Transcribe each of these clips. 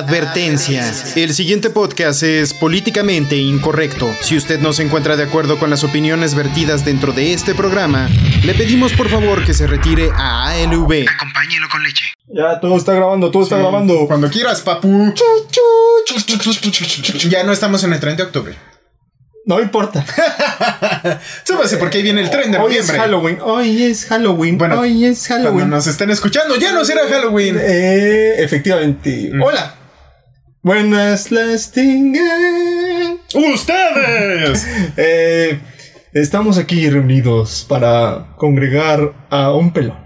Advertencia. El siguiente podcast es políticamente incorrecto. Si usted no se encuentra de acuerdo con las opiniones vertidas dentro de este programa, le pedimos por favor que se retire a ALV. Acompáñelo con leche. Ya, todo está grabando, todo está grabando. Cuando quieras, papu. Ya no estamos en el 30 de octubre. No importa. Súbase porque ahí viene el tren de Hoy es noviembre. Halloween, hoy es Halloween, Bueno, hoy es Cuando Halloween. nos estén escuchando, ya no será Halloween. Eh, efectivamente. Mm. Hola. Buenas las tengan. ¡Ustedes! Eh, estamos aquí reunidos para congregar a un pelón.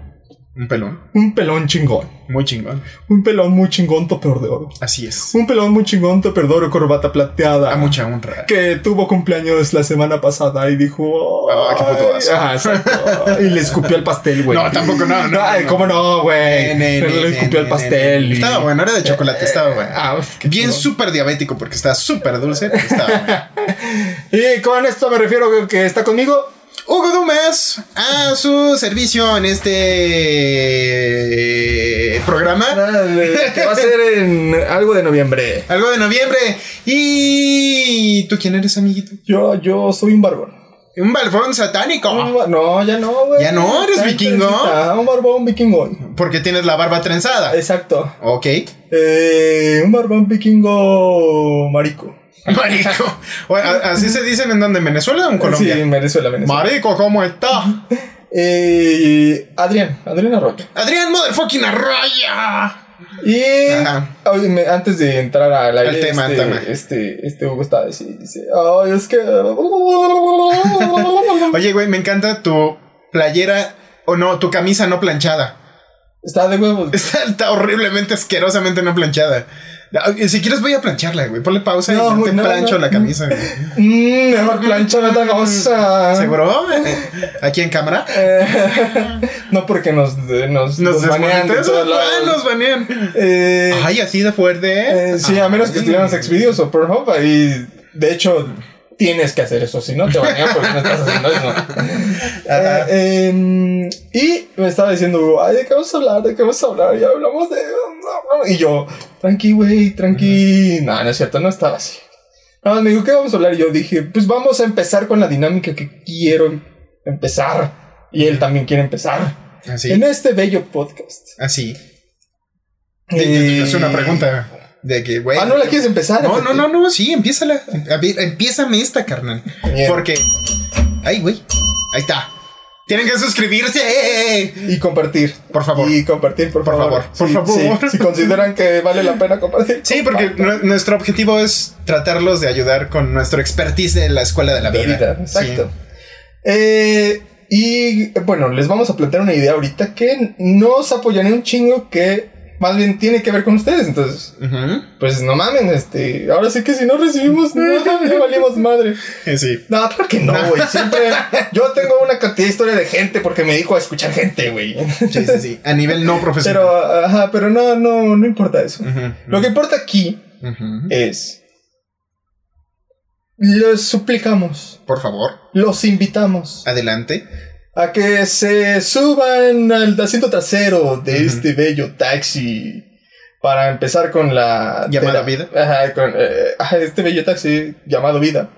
Un pelón. Un pelón chingón. Muy chingón. Un pelón muy chingón, topeador de oro. Así es. Un pelón muy chingón, topeador de oro, corbata plateada. A mucha honra. que tuvo cumpleaños la semana pasada y dijo. Ah, qué puto "Ay", asco. ajá, exacto. y le escupió el pastel, güey. No, tampoco, no, no, Ay, no. ¿Cómo no, güey? Pero le escupió el pastel. y- Estaba bueno, era de chocolate, estaba bueno. Ah, Bien súper diabético porque estaba súper dulce. pero Estaba bueno. Y con esto me refiero que está conmigo. Hugo Dumas a su servicio en este programa. que va a ser en algo de noviembre. Algo de noviembre. ¿Y tú quién eres, amiguito? Yo, yo soy un barbón. Un balfón satánico. Un No, ya no, güey. ¿Ya no? ¿Eres vikingo? trencita, Un barbón vikingo. Porque tienes la barba trenzada. Exacto. Ok. Eh, un barbón vikingo marico. Marico. Así se dicen en donde, en Venezuela o en Colombia. Sí, en Venezuela, Venezuela. Marico, ¿cómo está? Eh, Adrián, Adrián Arroyo. Adrián Motherfucking Arroya. Y Ajá. antes de entrar al aire, tema, este, tema. este, este Hugo estaba diciendo, dice, ay, es que... Oye, güey, me encanta tu playera o no, tu camisa no planchada. Está de huevos. Está, está horriblemente asquerosamente no planchada. Ah, Si quieres voy a plancharla, güey. Ponle pausa No, y yo te no, plancho no. la camisa. güey. Mm, mejor plancha otra cosa. ¿Seguro? Eh, Aquí en cámara. Eh, no porque nos, nos, Nos nos banean de desmonetizan. todos lados. Nos banean. Eh, Ay, así de fuerte. eh, sí, a menos que Ay. estuviéramos Xvideos o Pornhub, ahí, de hecho, tienes que hacer eso, si no te banean porque no estás haciendo eso. Eh, em, y me estaba diciendo, ay, ¿de qué vamos a hablar? ¿De qué vamos a hablar? Y hablamos de... Y yo, tranqui, güey, tranqui. No, no es cierto, no estaba así. Nada más me dijo, ¿qué vamos a hablar? Y yo dije, pues vamos a empezar con la dinámica que quiero empezar. Y él también quiere empezar. Así. En este bello podcast. Así. Eh, Es una pregunta de que, güey. Ah, ¿no la quieres empezar? No, no, no, no, sí, empiézala. Empiézame esta, carnal. Bien. Porque. Ay, güey. Ahí está. Tienen que suscribirse. Y compartir. Por favor. Y compartir, por, Por favor. favor, por Sí, favor. sí. Si consideran que vale la pena compartir. Sí, porque nuestro objetivo es tratarlos de ayudar con nuestro expertise de la escuela de la De vida. vida, exacto. Eh, y bueno, les vamos a plantear una idea ahorita que nos apoyan un chingo que más bien tiene que ver con ustedes. Entonces, pues no mamen, este. Ahora sí que si no recibimos nada, ya valimos madre. Sí. No, creo que no, güey. Siempre. Yo tengo una cantidad de historia de gente porque me dijo a escuchar gente, güey. Sí, sí, sí. A nivel no profesional. Pero, ajá, pero no, no, no importa eso. Lo que importa aquí es. Les suplicamos, Por favor, los invitamos adelante. A que se suban al asiento trasero de este bello taxi para empezar con la Llamada vida. Ajá, con eh, ajá, este bello taxi llamado vida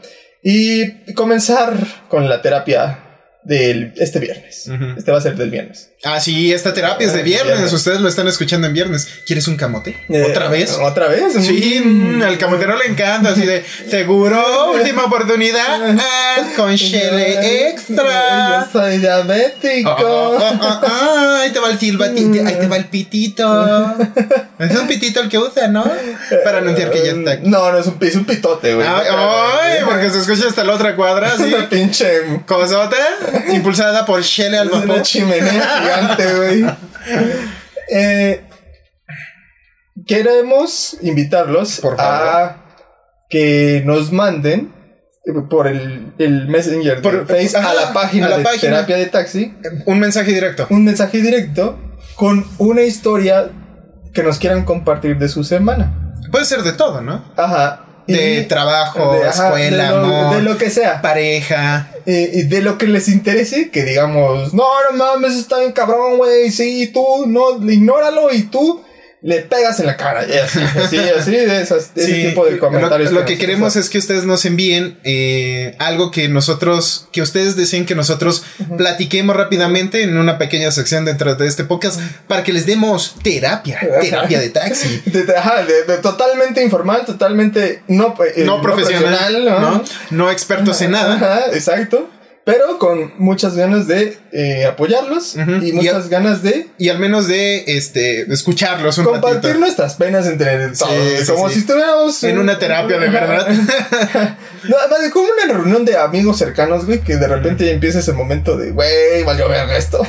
y comenzar con la terapia de este viernes. Este va a ser del viernes. Ah, sí, esta terapia es de Ah, viernes. Ustedes lo están escuchando en viernes. ¿Quieres un camote? Eh, ¿Otra vez? ¿Otra vez? Sí, Mm. al camotero le encanta, así de seguro, última oportunidad, ah, con chile Yo extra. soy diabético. Ah, ah, ah, ah, ahí te va el silbatito, ahí te va el pitito. Es un pitito el que usa, ¿no? Para anunciar que ya está aquí. No, no es un, es un pitote, güey. Ay, porque se escucha hasta la otra cuadra, ¿sí? pinche. Cosota, impulsada por Shelley al vapor. chimenea güey. Eh, queremos invitarlos Por favor. a que nos manden por el, el Messenger Por- de Face ajá, a la página a la de página. terapia de taxi Un mensaje directo. un mensaje directo con una historia que nos quieran compartir de su semana. Puede ser de todo, ¿no? Ajá. De trabajo, de- ajá, escuela, de lo, amor, de lo que sea. pareja. Eh, de lo que les interese, que digamos, no, no mames, está bien cabrón, güey, sí, tú, no, ignóralo y tú le pegas en la cara. Y así, así, así, de, esas, de ese tipo de comentarios. Lo, que queremos usan. es que ustedes nos envíen eh, algo que nosotros, que ustedes deseen que nosotros platiquemos rápidamente en una pequeña sección dentro de este podcast para que les demos terapia, terapia de taxi. De- ajá, totalmente informal, totalmente no, eh, No profesional, ¿no? No expertos en nada. Exacto. Pero con muchas ganas de eh, apoyarlos Ujú. y Y muchas a- ganas de Y al menos de este escucharlos un compartir ratito. nuestras penas entre todos. Sí, sí, como sí. si estuviéramos En una terapia de verdad. No, además de como una reunión de amigos cercanos, güey, que de repente empieza ese momento de, güey, valió verga esto.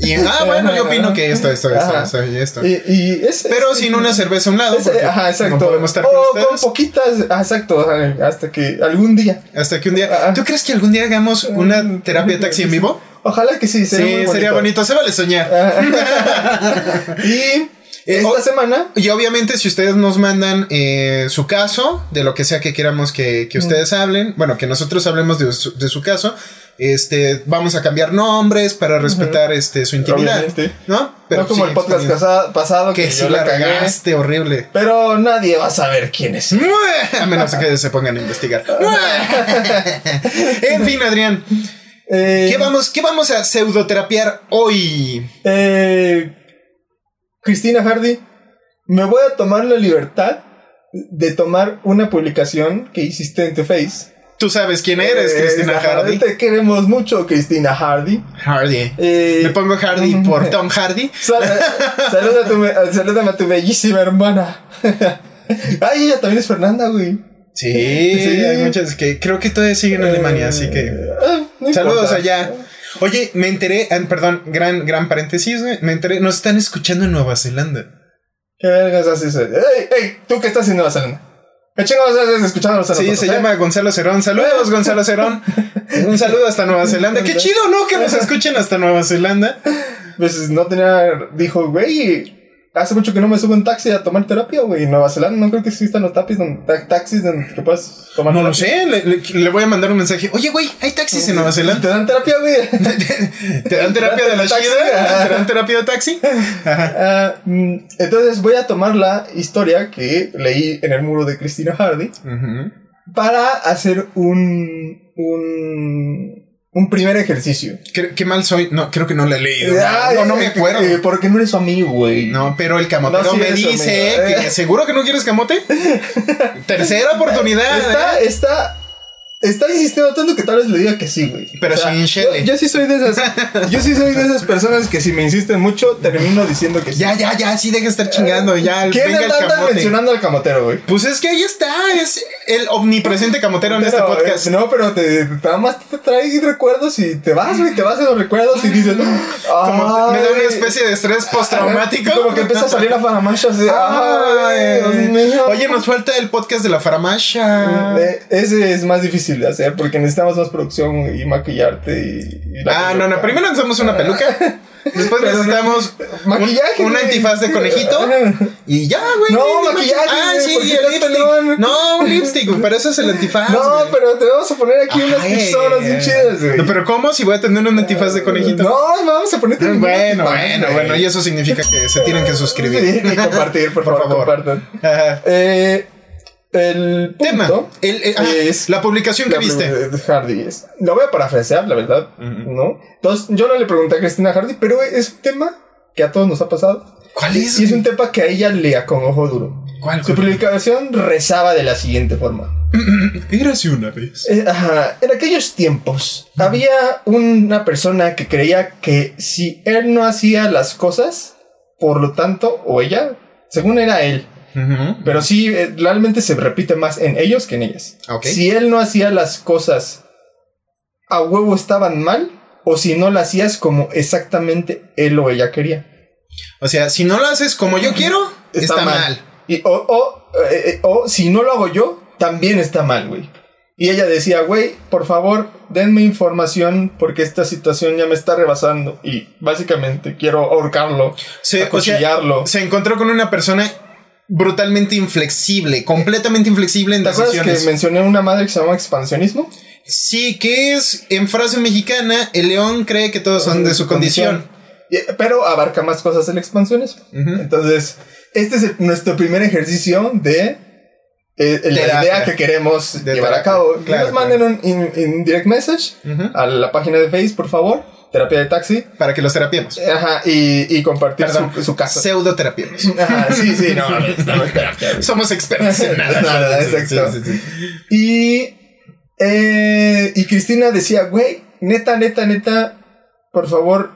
Y, ah, bueno, yo opino que esto, esto, esto, esto y esto. Y, y Pero sin una cerveza a un lado. ajá, exacto. No podemos estar o con con poquitas, ah, exacto, hasta que algún día. Hasta que un día. Ah. ¿Tú crees que algún día hagamos una terapia de taxi en vivo? Ojalá que sí, sería Sí, sería bonito. Se vale soñar. Y esta o- semana Y obviamente, si ustedes nos mandan eh, su caso, de lo que sea que queramos que, que ustedes hablen, bueno, que nosotros hablemos de su, de su caso, este, vamos a cambiar nombres para respetar este, su intimidad. Obviamente. ¿No? no como sí, el podcast pasado que, que yo sí la cagué. regaste horrible. Pero nadie va a saber quién es. A menos que se pongan a investigar. en fin, Adrián, Eh, ¿qué vamos, qué vamos a pseudoterapiar hoy? eh, Cristina Hardy, me voy a tomar la libertad de tomar una publicación que hiciste en tu face. Tú sabes quién eres, Eh, Cristina Hardy. Te queremos mucho, Cristina Hardy. Hardy. Eh, Me pongo Hardy por Tom Hardy. Sal- saluda a tu, me- salúdame a tu bellísima hermana. Ay, ella también es Fernanda, güey. Sí, Sí. hay muchas que creo que todavía siguen en Alemania, así que Ah, no saludos allá. Oye, me enteré, ah, perdón, gran gran paréntesis, me enteré, nos están escuchando en Nueva Zelanda. ¿Qué vergas haces? ¡Ey, ey! ¿Tú qué estás en Nueva Zelanda? ¿Qué chingados haces escuchándonos a Sí, nosotros, se eh? llama Gonzalo Cerón. Saludos, Gonzalo Cerón. Un saludo hasta Nueva Zelanda. Qué chido, ¿no? Que nos escuchen hasta Nueva Zelanda. Pues no tenía... Dijo, güey... Hace mucho que no me subo en taxi a tomar terapia, güey. En Nueva Zelanda no creo que existan los tapis donde, ta- taxis donde que puedas tomar No lo sé, le, le- le voy a mandar un mensaje. Oye, güey, hay taxis en Nueva ¿Te Zelanda. dan terapia, güey? ¿Te dan terapia de la chida? ¿Te dan terapia de taxi? Ajá. Ah, mm, entonces voy a tomar la historia que leí en el muro de Cristina Hardy para hacer un... un... un primer ejercicio. ¿Qué, qué mal soy? No, creo que no la he leído. Ay, No, no me acuerdo. eh, porque no eres su amigo, güey. No, pero el camotero No, sí, me dice amigo. que Eh. seguro que no quieres camote. Tercera oportunidad. Está, ¿eh? está, está insistiendo tanto que tal vez le diga que sí, güey. Pero sin chele. Yo, yo sí soy de esas, yo sí soy de esas personas que si me insisten mucho termino diciendo que sí. Ya, ya, ya, sí deja de estar chingando. Ya, ¿Quién venga el mencionando al camotero, güey? Pues es que ahí está, es el omnipresente camotero en este Pero, podcast. eh, no, pero te, nada más te trae recuerdos y te vas, güey, te vas a los recuerdos y dices, Como me da una especie de estrés postraumático. Como que empieza a salir la faramancha así. Ay, Dios Ay. mío. Oye, nos falta el podcast de la Faramasha. Eh, Ese es más difícil de hacer porque necesitamos más producción y maquillarte y. y la Ah, no, no. Primero necesitamos una peluca. Después necesitamos Maquillaje. un, antifaz de conejito. Y ya, güey. No, maquillaje, Ah, sí, el lipstick. pelón. No, un lipstick. Pero eso es el antifaz. No, pero te vamos a poner aquí unas pistolas bien chidas, güey. No, pero ¿cómo? Si voy a tener un antifaz de conejito. No, no vamos a ponerte un Bueno, bueno, güey. bueno. Y eso significa que se tienen que suscribir. Sí, y compartir, por, Por favor, favor. compartan. Ajá. Eh, el Tema. punto El- el- es la publicación que la viste. Hardy es. Lo voy a parafrasear, la verdad. ¿no? Entonces, yo no le pregunté a Cristina Hardy, pero es un tema que a todos nos ha pasado. ¿Cuál es? Y es un tema que a ella le acongojó duro. ¿Cuál? Su publicación rezaba de la siguiente forma. Érase una vez. Eh, ajá, en aquellos tiempos había una persona que creía que si él no hacía las cosas, por lo tanto, o ella, según era él, Pero sí, eh, realmente se repite más en ellos que en ellas. Si él no hacía las cosas a huevo estaban mal, o si no las hacías como exactamente él o ella quería. O sea, si no lo haces como yo quiero, está, mal. Y, o, o, eh, eh, o si no lo hago yo, también está mal, güey. Y ella decía, güey, por favor, denme información porque esta situación ya me está rebasando. Y básicamente quiero ahorcarlo, Se, o sea, acuchillarlo. se encontró con una persona brutalmente inflexible, completamente inflexible en ¿Te acuerdas que mencioné una madre que se llama expansionismo? Sí, que es en frase mexicana, el león cree que todos son de su condición. Pero abarca más cosas el expansionismo. Ujú. Entonces, este es el- nuestro primer ejercicio de eh, la idea que queremos De llevar a cabo. Que Claro, nos manden un in- in direct message a la página de Facebook, por favor. Terapia de taxi. Para que los terapiemos. Ajá, y, y compartir Perdón, su, su caso. Ajá, sí, sí, no, no es terapia. güey. Somos expertos en nada. Nada, Sí, exacto. sí, sí, sí. Y, eh, y Cristina decía, güey, neta, neta, neta, por favor,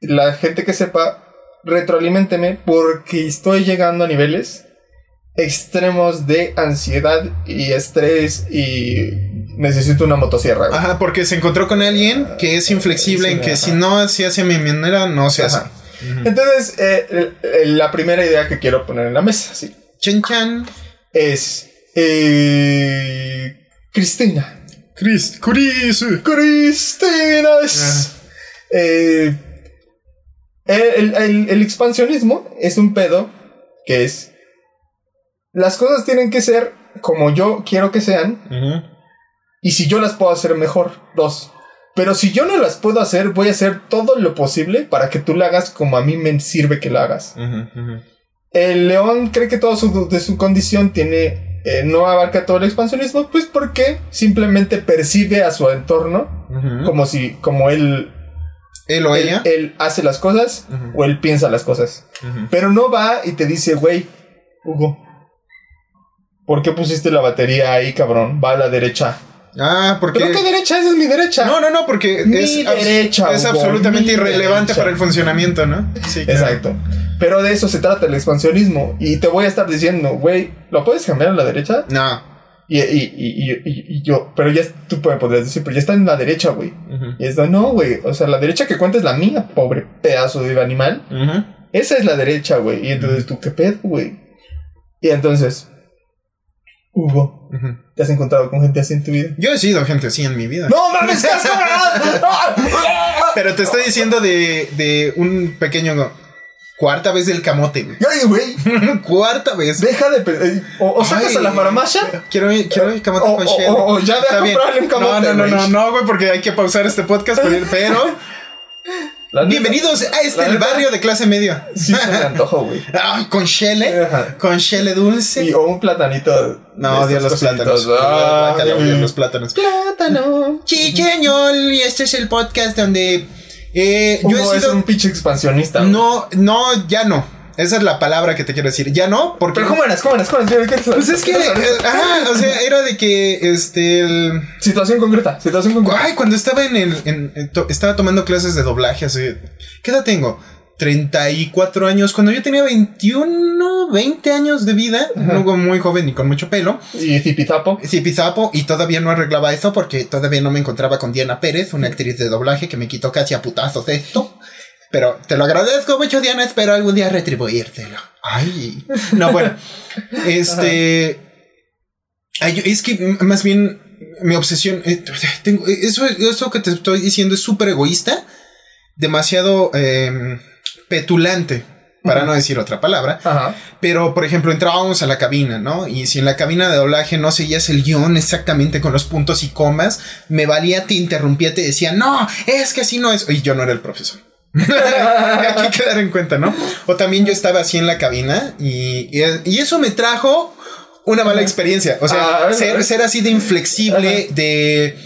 la gente que sepa, retroalimenteme porque estoy llegando a niveles extremos de ansiedad y estrés y necesito una motosierra. güey. Ajá, porque se encontró con alguien que es inflexible Sí, en que ajá. si no se hace a mi manera, no se hace. Ajá. Entonces, eh, el- la primera idea que quiero poner en la mesa, sí, Chan chan. es eh, Cristina. Chris, Chris. Cristina es. Eh, el, el- el expansionismo es un pedo que es. Las cosas tienen que ser como yo quiero que sean. Ujú. Y si yo las puedo hacer mejor, dos. Pero si yo no las puedo hacer, voy a hacer todo lo posible para que tú la hagas como a mí me sirve que la hagas. El león cree que todo su, de su condición tiene. eh, no abarca todo el expansionismo, pues porque simplemente percibe a su entorno como si, como él Él o ella. él hace las cosas Ujú. o él piensa las cosas. Ujú. Pero no va y te dice, güey, Hugo, ¿por qué pusiste la batería ahí, cabrón? Va a la derecha. Ah, porque. ¿Pero qué derecha? Esa es mi derecha. No, no, no, porque Mi es, abs- derecha, es absolutamente irrelevante derecha. para el funcionamiento, ¿no? Sí, claro. Exacto. Pero de eso se trata el expansionismo. Y te voy a estar diciendo, güey, ¿lo puedes cambiar a la derecha? No. Y, y, y, y- yo, pero ya tú podrías decir, pero ya está en la derecha, güey. Y es no, güey. O sea, la derecha que cuenta es la mía, pobre pedazo de animal. Esa es la derecha, güey. Y entonces tú, ¿qué pedo, güey? Y entonces, Hugo. ¿te has encontrado con gente así en tu vida? Yo he sido gente así en mi vida. ¡No mames, qué! Pero te estoy diciendo de, de un pequeño. Cuarta vez del camote, güey. Ay, güey, Cuarta vez. deja de... eh, O, o sacas Ay. a la farmacia Quiero, quiero el camote O- con Shell. o- o ya comprarle un camote, No, no, no, no, no, güey, porque hay que pausar este podcast. Pero, pero La neta, bienvenidos a este La el neta. barrio de clase media. Sí se me antojo, güey. Ay, con chele. Ajá. Con chele dulce. Y, o un platanito. No, odio los plátanos. Ah, odio los plátanos. Plátano. Chicheñol, y este es el podcast donde eh, yo he es sido. un pinche expansionista. No, no, ya no. Esa es la palabra que te quiero decir. Ya no, porque. Pero ¿cómo eras? ¿Cómo eras? ¿Cómo eras? ¿Qué- qué- Pues es que. eh, Ajá, o sea, era de que este. el- Situación concreta. Situación concreta. Ay, cuando estaba en el. en- en to- estaba tomando clases de doblaje hace. ¿Qué edad tengo? 34 años. Cuando yo tenía 21, 20 años de vida. No muy joven ni con mucho pelo. Y Zipizapo. Zipizapo y todavía no arreglaba eso porque todavía no me encontraba con Diana Pérez, una actriz de doblaje que me quitó casi a putazos esto. Pero te lo agradezco mucho, Diana. Espero algún día retribuírtelo. Ay. No, bueno. Este. ay, es que más bien mi obsesión. eh, tengo, eso, eso que te estoy diciendo es súper egoísta. Demasiado eh, petulante. Para no decir otra palabra. Ajá. Pero, por ejemplo, entrábamos a la cabina, ¿no? Y si en la cabina de doblaje no seguías el guion exactamente con los puntos y comas, me valía, te interrumpía, te decía, no, es que así no es. Y yo no era el profesor. Hay que quedar en cuenta, ¿no? O también yo estaba así en la cabina y, y, y eso me trajo una mala experiencia. O sea, Ah, ser, ser así de inflexible, de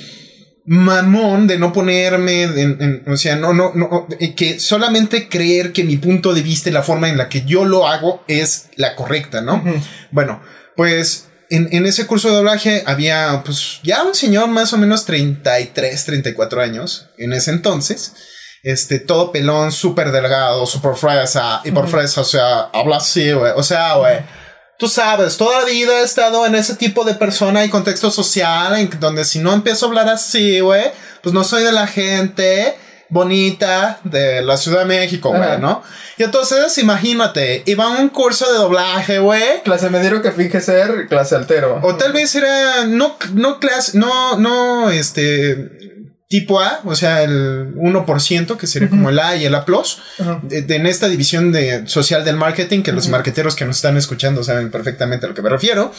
mamón, de no ponerme, en- en- o sea, no, no, no, que solamente creer que mi punto de vista y la forma en la que yo lo hago es la correcta, ¿no? Bueno, pues en, en ese curso de doblaje había pues ya un señor más o menos 33, 34 años en ese entonces. Este, todo pelón, súper delgado, súper fresa. Y por fresa, o sea, habla así, güey. O sea, güey. Tú sabes, toda la vida he estado en ese tipo de persona y contexto social en donde si no empiezo a hablar así, güey, pues no soy de la gente bonita de la Ciudad de México, güey. ¿no? Y entonces, imagínate, iba a un curso de doblaje, güey. Clase mediero que finge ser clase altero. O tal vez era no, no clase, no, no, este, tipo A, o sea, el 1%, que sería como el A y el A+, Ajá. de, de- en esta división de social del marketing, que los marketeros que nos están escuchando saben perfectamente a lo que me refiero.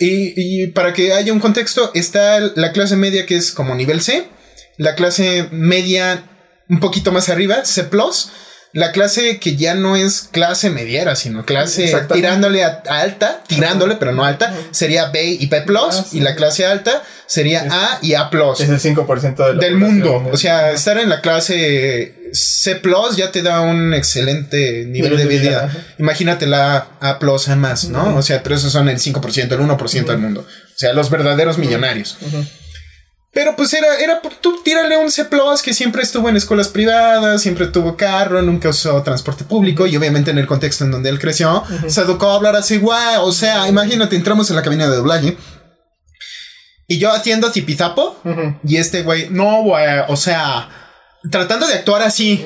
Y, y para que haya un contexto, está la clase media que es como nivel C, la clase media un poquito más arriba, C+, la clase que ya no es clase mediera, sino clase tirándole a, a alta, tirándole, pero no alta, sería B y B+, Ah, sí. y la clase alta sería Es- A y A+. Es el 5% de del mundo. O sea, estar en la clase C ya te da un excelente nivel de vida. Imagínate la A A más, ¿no? O sea, pero esos son el 5%, el 1% del mundo. O sea, los verdaderos millonarios. Pero pues era, era, tú tírale un C que siempre estuvo en escuelas privadas, siempre tuvo carro, nunca usó transporte público y obviamente en el contexto en donde él creció, se educó a hablar así, güey. O sea, imagínate, entramos en la cabina de doblaje y yo haciendo zipizapo Ujú. y este güey, no, güey, o sea, tratando de actuar así.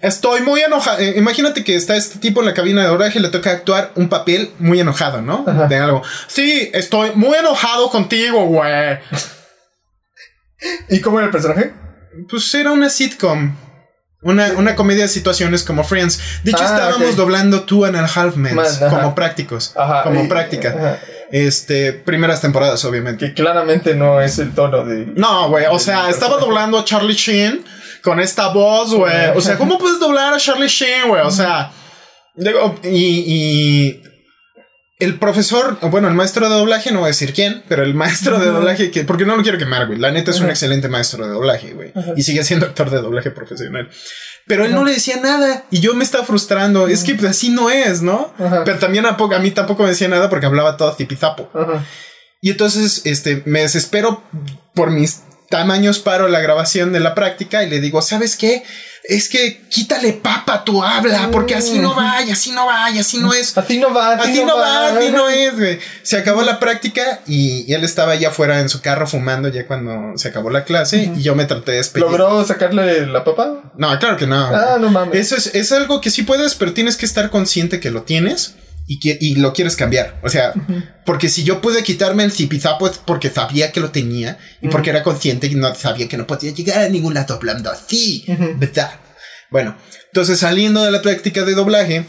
Estoy muy enojado. Eh, imagínate que está este tipo en la cabina de doblaje y le toca actuar un papel muy enojado, ¿no? De algo. Sí, estoy muy enojado contigo, güey. ¿Y cómo era el personaje? Pues era una sitcom. Una, una comedia de situaciones como Friends. De hecho, Ah, estábamos doblando Two and a Half Men como prácticos. Ajá. como y- práctica. ajá. Este, primeras temporadas, obviamente. Que claramente no es el tono de. No, güey, o sea, estaba doblando a Charlie Sheen con esta voz, güey. O sea, ¿cómo puedes doblar a Charlie Sheen, güey? O sea, digo, y, y el profesor, bueno, el maestro de doblaje, no voy a decir quién, pero el maestro de doblaje, que, porque no lo quiero quemar, güey. La neta es un excelente maestro de doblaje, güey. Ajá. Y sigue siendo actor de doblaje profesional. Pero él Ajá. no le decía nada y yo me estaba frustrando. Es que pues, así no es, ¿no? Pero también a, a mí tampoco me decía nada porque hablaba todo tipizapo. Y entonces, este, me desespero por mis tamaños, paro la grabación de la práctica y le digo, ¿sabes qué? Es que quítale papa a tu habla, porque así no va, y así no va, y así no es. A ti no va, a ti Así no va, así no es, güey. Se acabó la práctica y, y él estaba allá afuera en su carro fumando ya cuando se acabó la clase y yo me traté de despedir. ¿Logró sacarle la papa? No, claro que no. Ah, no mames. Eso es, es algo que sí puedes, pero tienes que estar consciente que lo tienes y y lo quieres cambiar. O sea, porque si yo pude quitarme el zipizapo es porque sabía que lo tenía y porque era consciente y no sabía que no podía llegar a ningún lado hablando así. ¿verdad? Bueno, entonces saliendo de la práctica de doblaje,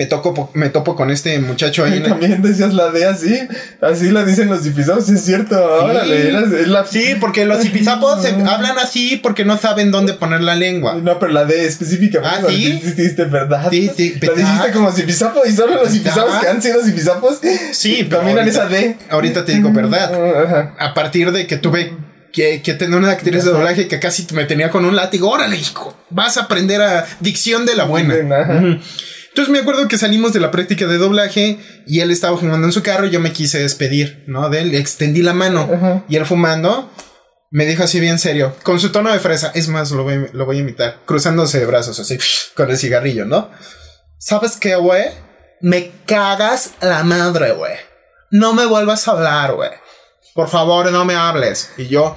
me, toco, me topo con este muchacho ahí También decías la D así. Así la dicen los dipisados, es cierto. Órale, es la. Sí, porque los zipizapos se hablan así porque no saben dónde poner la lengua. No, pero la D específica. Ah, ¿sí? Dijiste, ¿verdad? Sí, sí, La ¿verdad? dijiste como zipizapo y solo los zipizapos ¿Verdad? que han sido zipizapos. Sí, ahorita- esa D. Ahorita te digo verdad. Ajá. a partir de que tuve que, que tener una actriz de doblaje que casi me tenía con un látigo. Órale, hijo, vas a aprender a dicción de la buena. Ajá. Entonces me acuerdo que salimos de la práctica de doblaje y él estaba fumando en su carro y yo me quise despedir, ¿no? De él, extendí la mano y él fumando me dijo así bien serio, con su tono de fresa, es más, lo voy, lo voy a imitar, cruzándose de brazos así, con el cigarrillo, ¿no? ¿Sabes qué, güey? Me cagas la madre, güey. No me vuelvas a hablar, güey. Por favor, no me hables. Y yo,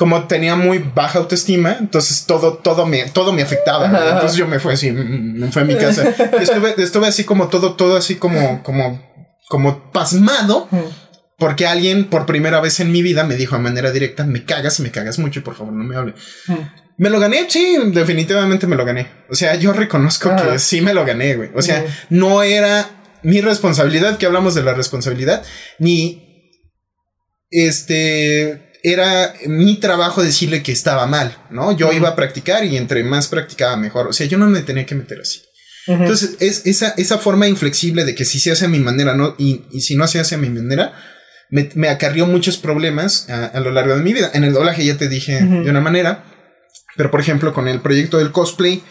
como tenía muy baja autoestima, entonces todo, todo me, todo me afectaba. Entonces yo me fui así, mm, me fui a mi casa. Y estuve, estuve así como todo, todo así como, como, como pasmado. Porque alguien por primera vez en mi vida me dijo de manera directa, me cagas y me cagas mucho y por favor no me hable. ¿Me lo gané? Sí, definitivamente me lo gané. O sea, yo reconozco Ajá. que sí me lo gané, güey. O sea, no era mi responsabilidad, que hablamos de la responsabilidad, ni este era mi trabajo decirle que estaba mal, ¿no? Yo Ujú. iba a practicar y entre más practicaba mejor. O sea, yo no me tenía que meter así. Ujú. Entonces, es esa, esa forma inflexible de que si se hace a mi manera no, y, y si no se hace a mi manera, me, me acarrió muchos problemas a, a lo largo de mi vida. En el doblaje ya te dije Ujú. de una manera, pero por ejemplo, con el proyecto del cosplay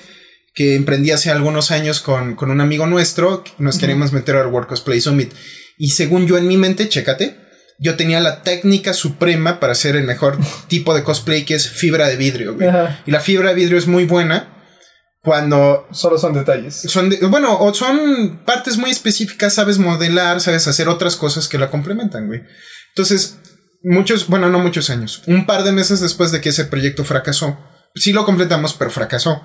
que emprendí hace algunos años con, con un amigo nuestro, nos queremos meter al World Cosplay Summit. Y según yo en mi mente, chécate, yo tenía la técnica suprema para hacer el mejor tipo de cosplay que es fibra de vidrio. güey. Ajá. Y la fibra de vidrio es muy buena cuando Solo son detalles. son de- bueno, o son partes muy específicas, sabes modelar, sabes hacer otras cosas que la complementan, güey. Entonces, muchos, bueno, no muchos años, un par de meses después de que ese proyecto fracasó, sí lo completamos, pero fracasó.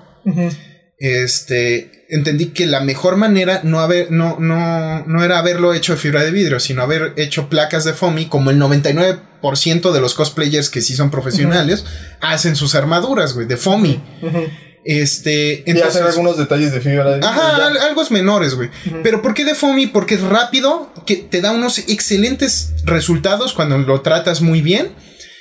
Este, entendí que la mejor manera no haber, no, no, no era haberlo hecho de fibra de vidrio, sino haber hecho placas de foamy, como el 99% de los cosplayers que sí son profesionales hacen sus armaduras, güey, de foamy. Ujú. Este, Y hacer algunos detalles de fibra. de- Ajá, ya. al- algo menores, güey. Pero ¿por qué de foamy? Porque es rápido, que te da unos excelentes resultados cuando lo tratas muy bien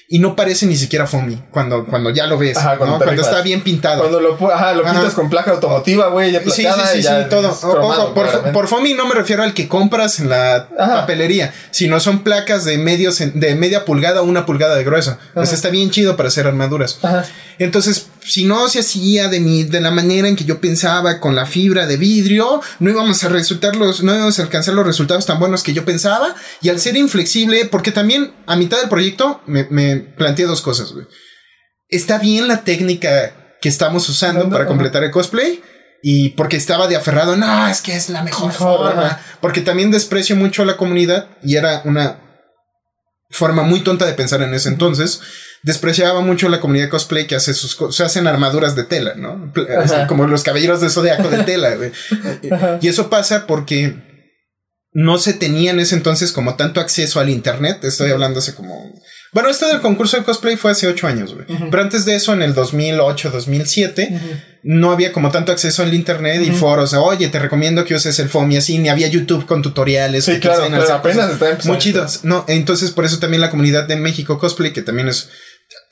y no parece ni siquiera foamy cuando, cuando ya lo ves, Ajá, cuando ¿no? Cuando está bien pintado. Cuando lo, ajá, lo Ajá. pintas con placa automotiva, güey, ya Sí, sí, plateada sí, y sí, ya todo. es O- cromado, ojo, por, por foamy no me refiero al que compras en la papelería, sino son placas de, medio, de media pulgada o una pulgada de grueso. Pues está bien chido para hacer armaduras. Ajá. Entonces, si no se hacía de, mi, de la manera en que yo pensaba con la fibra de vidrio, no íbamos a resultar los, no íbamos a alcanzar los resultados tan buenos que yo pensaba. Y al ser inflexible, porque también a mitad del proyecto me, me planteé dos cosas, güey. Está bien la técnica que estamos usando No, no, para completar el cosplay. Y porque estaba de aferrado, no, es que es la mejor, Mejor, forma. Porque también desprecio mucho a la comunidad y era una forma muy tonta de pensar en ese entonces. Despreciaba mucho la comunidad cosplay que hace sus se hacen armaduras de tela, ¿no? Ajá. Como los caballeros de zodiaco de tela. Y eso pasa porque no se tenía en ese entonces como tanto acceso al internet. Estoy hablando hace como. Bueno, esto del concurso de cosplay fue hace ocho años, güey. Pero antes de eso, en el 2008, 2007, Ujú. no había como tanto acceso al internet y foros. de, Oye, te recomiendo que uses el FOM y así. Ni había YouTube con tutoriales. Sí, claro, pero apenas está empezando. muy chidos. No, entonces por eso también la comunidad de México cosplay, que también es,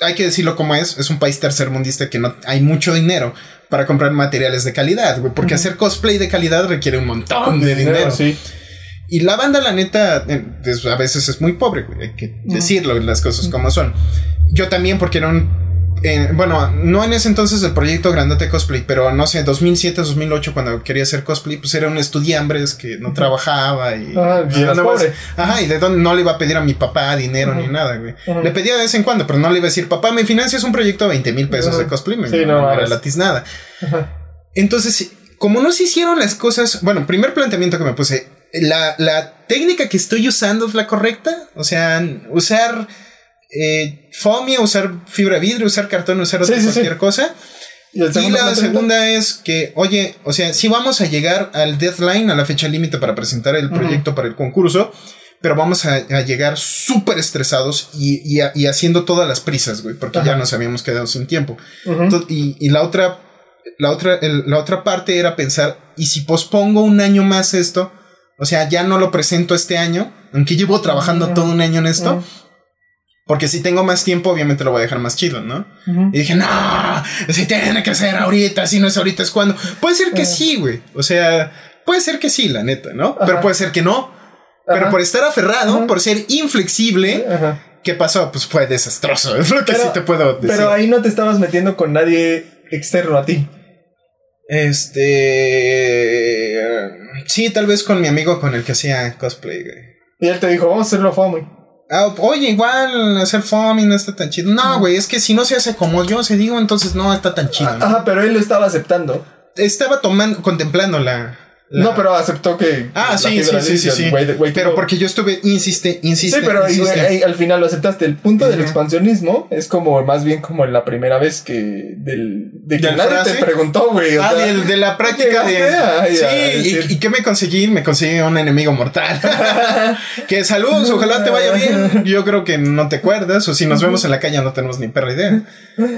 hay que decirlo como es, es un país tercermundista que no hay mucho dinero para comprar materiales de calidad, güey, porque hacer cosplay de calidad requiere un montón de dinero. Sí. Y la banda, la neta, eh, pues, a veces es muy pobre, güey, hay que decirlo, las cosas como son. Yo también, porque era un. Bueno, no en ese entonces el proyecto Grandote Cosplay, pero no sé, 2007, 2008, cuando quería hacer cosplay, pues era un estudiambres que no trabajaba y. Ah, y pobre. Ajá, y de dónde no le iba a pedir a mi papá dinero ni nada, güey. Le pedía de vez en cuando, pero no le iba a decir, papá, me financias un proyecto de 20 mil pesos de cosplay. Me, Sí, no me mames. relatis nada. Entonces, como no se hicieron las cosas, bueno, primer planteamiento que me puse, la, la técnica que estoy usando es la correcta, o sea, usar eh, fomia, usar fibra de vidrio, usar cartón, usar Sí, cualquier cosa. ¿Y, la segunda es que, oye, o sea, sí vamos a llegar al deadline, a la fecha límite para presentar el proyecto para el concurso, pero vamos a, a llegar súper estresados y, y a- y haciendo todas las prisas, güey, porque ya nos habíamos quedado sin tiempo. Entonces, y, y la otra, la otra, el- la otra parte era pensar, ¿y si pospongo un año más esto? O sea, ya no lo presento este año, aunque llevo trabajando todo un año en esto. Porque si tengo más tiempo, obviamente lo voy a dejar más chido, ¿no? Y dije, no, se tiene que hacer ahorita, si no es ahorita es cuando. Puede ser que sí, güey. O sea, puede ser que sí, la neta, ¿no? Ajá. Pero puede ser que no. Pero por estar aferrado, Ajá. por ser inflexible. ¿qué pasó? Pues fue desastroso. Es lo que Pero- sí te puedo decir. Pero ahí no te estabas metiendo con nadie externo a ti. Este. Sí, tal vez con mi amigo con el que hacía cosplay, güey. Y él te dijo, vamos a hacerlo FOMI. Ah, oye, igual hacer foaming no está tan chido. No, güey, es que si no se hace como yo se digo, entonces no está tan chido. ¿no? Ajá, pero él lo estaba aceptando. Estaba tomando, contemplando la. No, pero aceptó que. Ah, sí, sí, sí, sí, Pero porque yo estuve, insiste, insiste. Sí, pero insiste. al final lo aceptaste. El punto del expansionismo es como más bien como la primera vez que del, de que ¿Del nadie frase? te preguntó, güey. Ah, sea, de, de la práctica de. a- sí, a y, y qué me conseguí? Me conseguí un enemigo mortal. que saludos, ojalá te vaya bien. Yo creo que no te acuerdas, o si nos vemos en la calle no tenemos ni perra idea.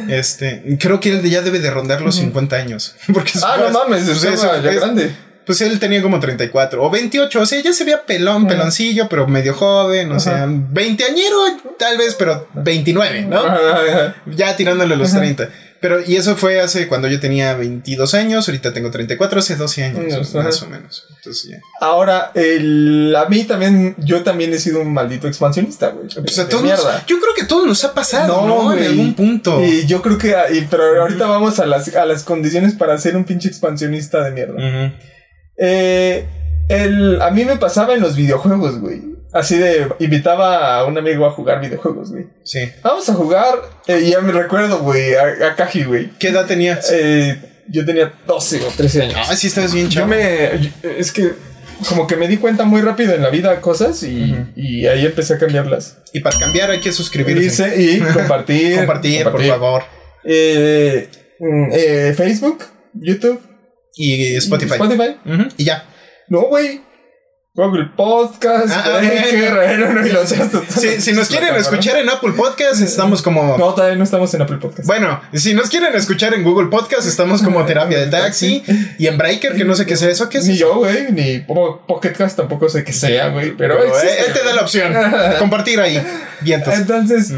Este, creo que él ya debe de rondar los 50 años. Porque Ah, no mames, pues, eso- ya es- grande. Pues él tenía como 34 o 28, o sea, ya se veía pelón, peloncillo, pero medio joven, o sea, veinteañero tal vez, pero 29, ¿no? Ya tirándole los Ajá. 30. Pero, y eso fue hace cuando yo tenía 22 años, ahorita tengo 34, hace 12 años, más o menos. Entonces ya. Ahora, el, a mí también, yo también he sido un maldito expansionista, güey. Pues a todos, yo creo que a todos nos ha pasado, ¿no? güey. En algún punto. Y yo creo que, y- pero ahorita vamos a las, a las condiciones para ser un pinche expansionista de mierda. Ujú. Eh, el, a mí me pasaba en los videojuegos, güey. Así de, invitaba a un amigo a jugar videojuegos, güey. Sí. Vamos a jugar, eh, y ya me recuerdo, güey, a, a Kaji, güey. ¿Qué edad tenías? Eh, yo tenía 12 o 13 años. Ah, sí, estabas bien Yo chavo. me. yo- Es que. Como que me di cuenta muy rápido en la vida cosas y, y ahí empecé a cambiarlas. Y para cambiar hay que suscribirse. Hice y compartir. Compartir, por favor. Eh, mm, eh, Facebook, YouTube, Y Spotify. Spotify. Ujú. Y ya. No, güey. Google Podcast, Ah, Breaker, no, no, y los- Si, si nos quieren escuchar en Apple Podcast, estamos como. No, todavía no estamos en Apple Podcast. Bueno, si nos quieren escuchar en Google Podcast, estamos como terapia de taxi. Y en Breaker, que no sé qué sea eso. ¿Qué es ni yo, güey, ni Po- Pocket Cast tampoco sé qué sea, güey. Pero, Pero, eh, existe, él te da la opción. Compartir ahí. Vientos. Entonces.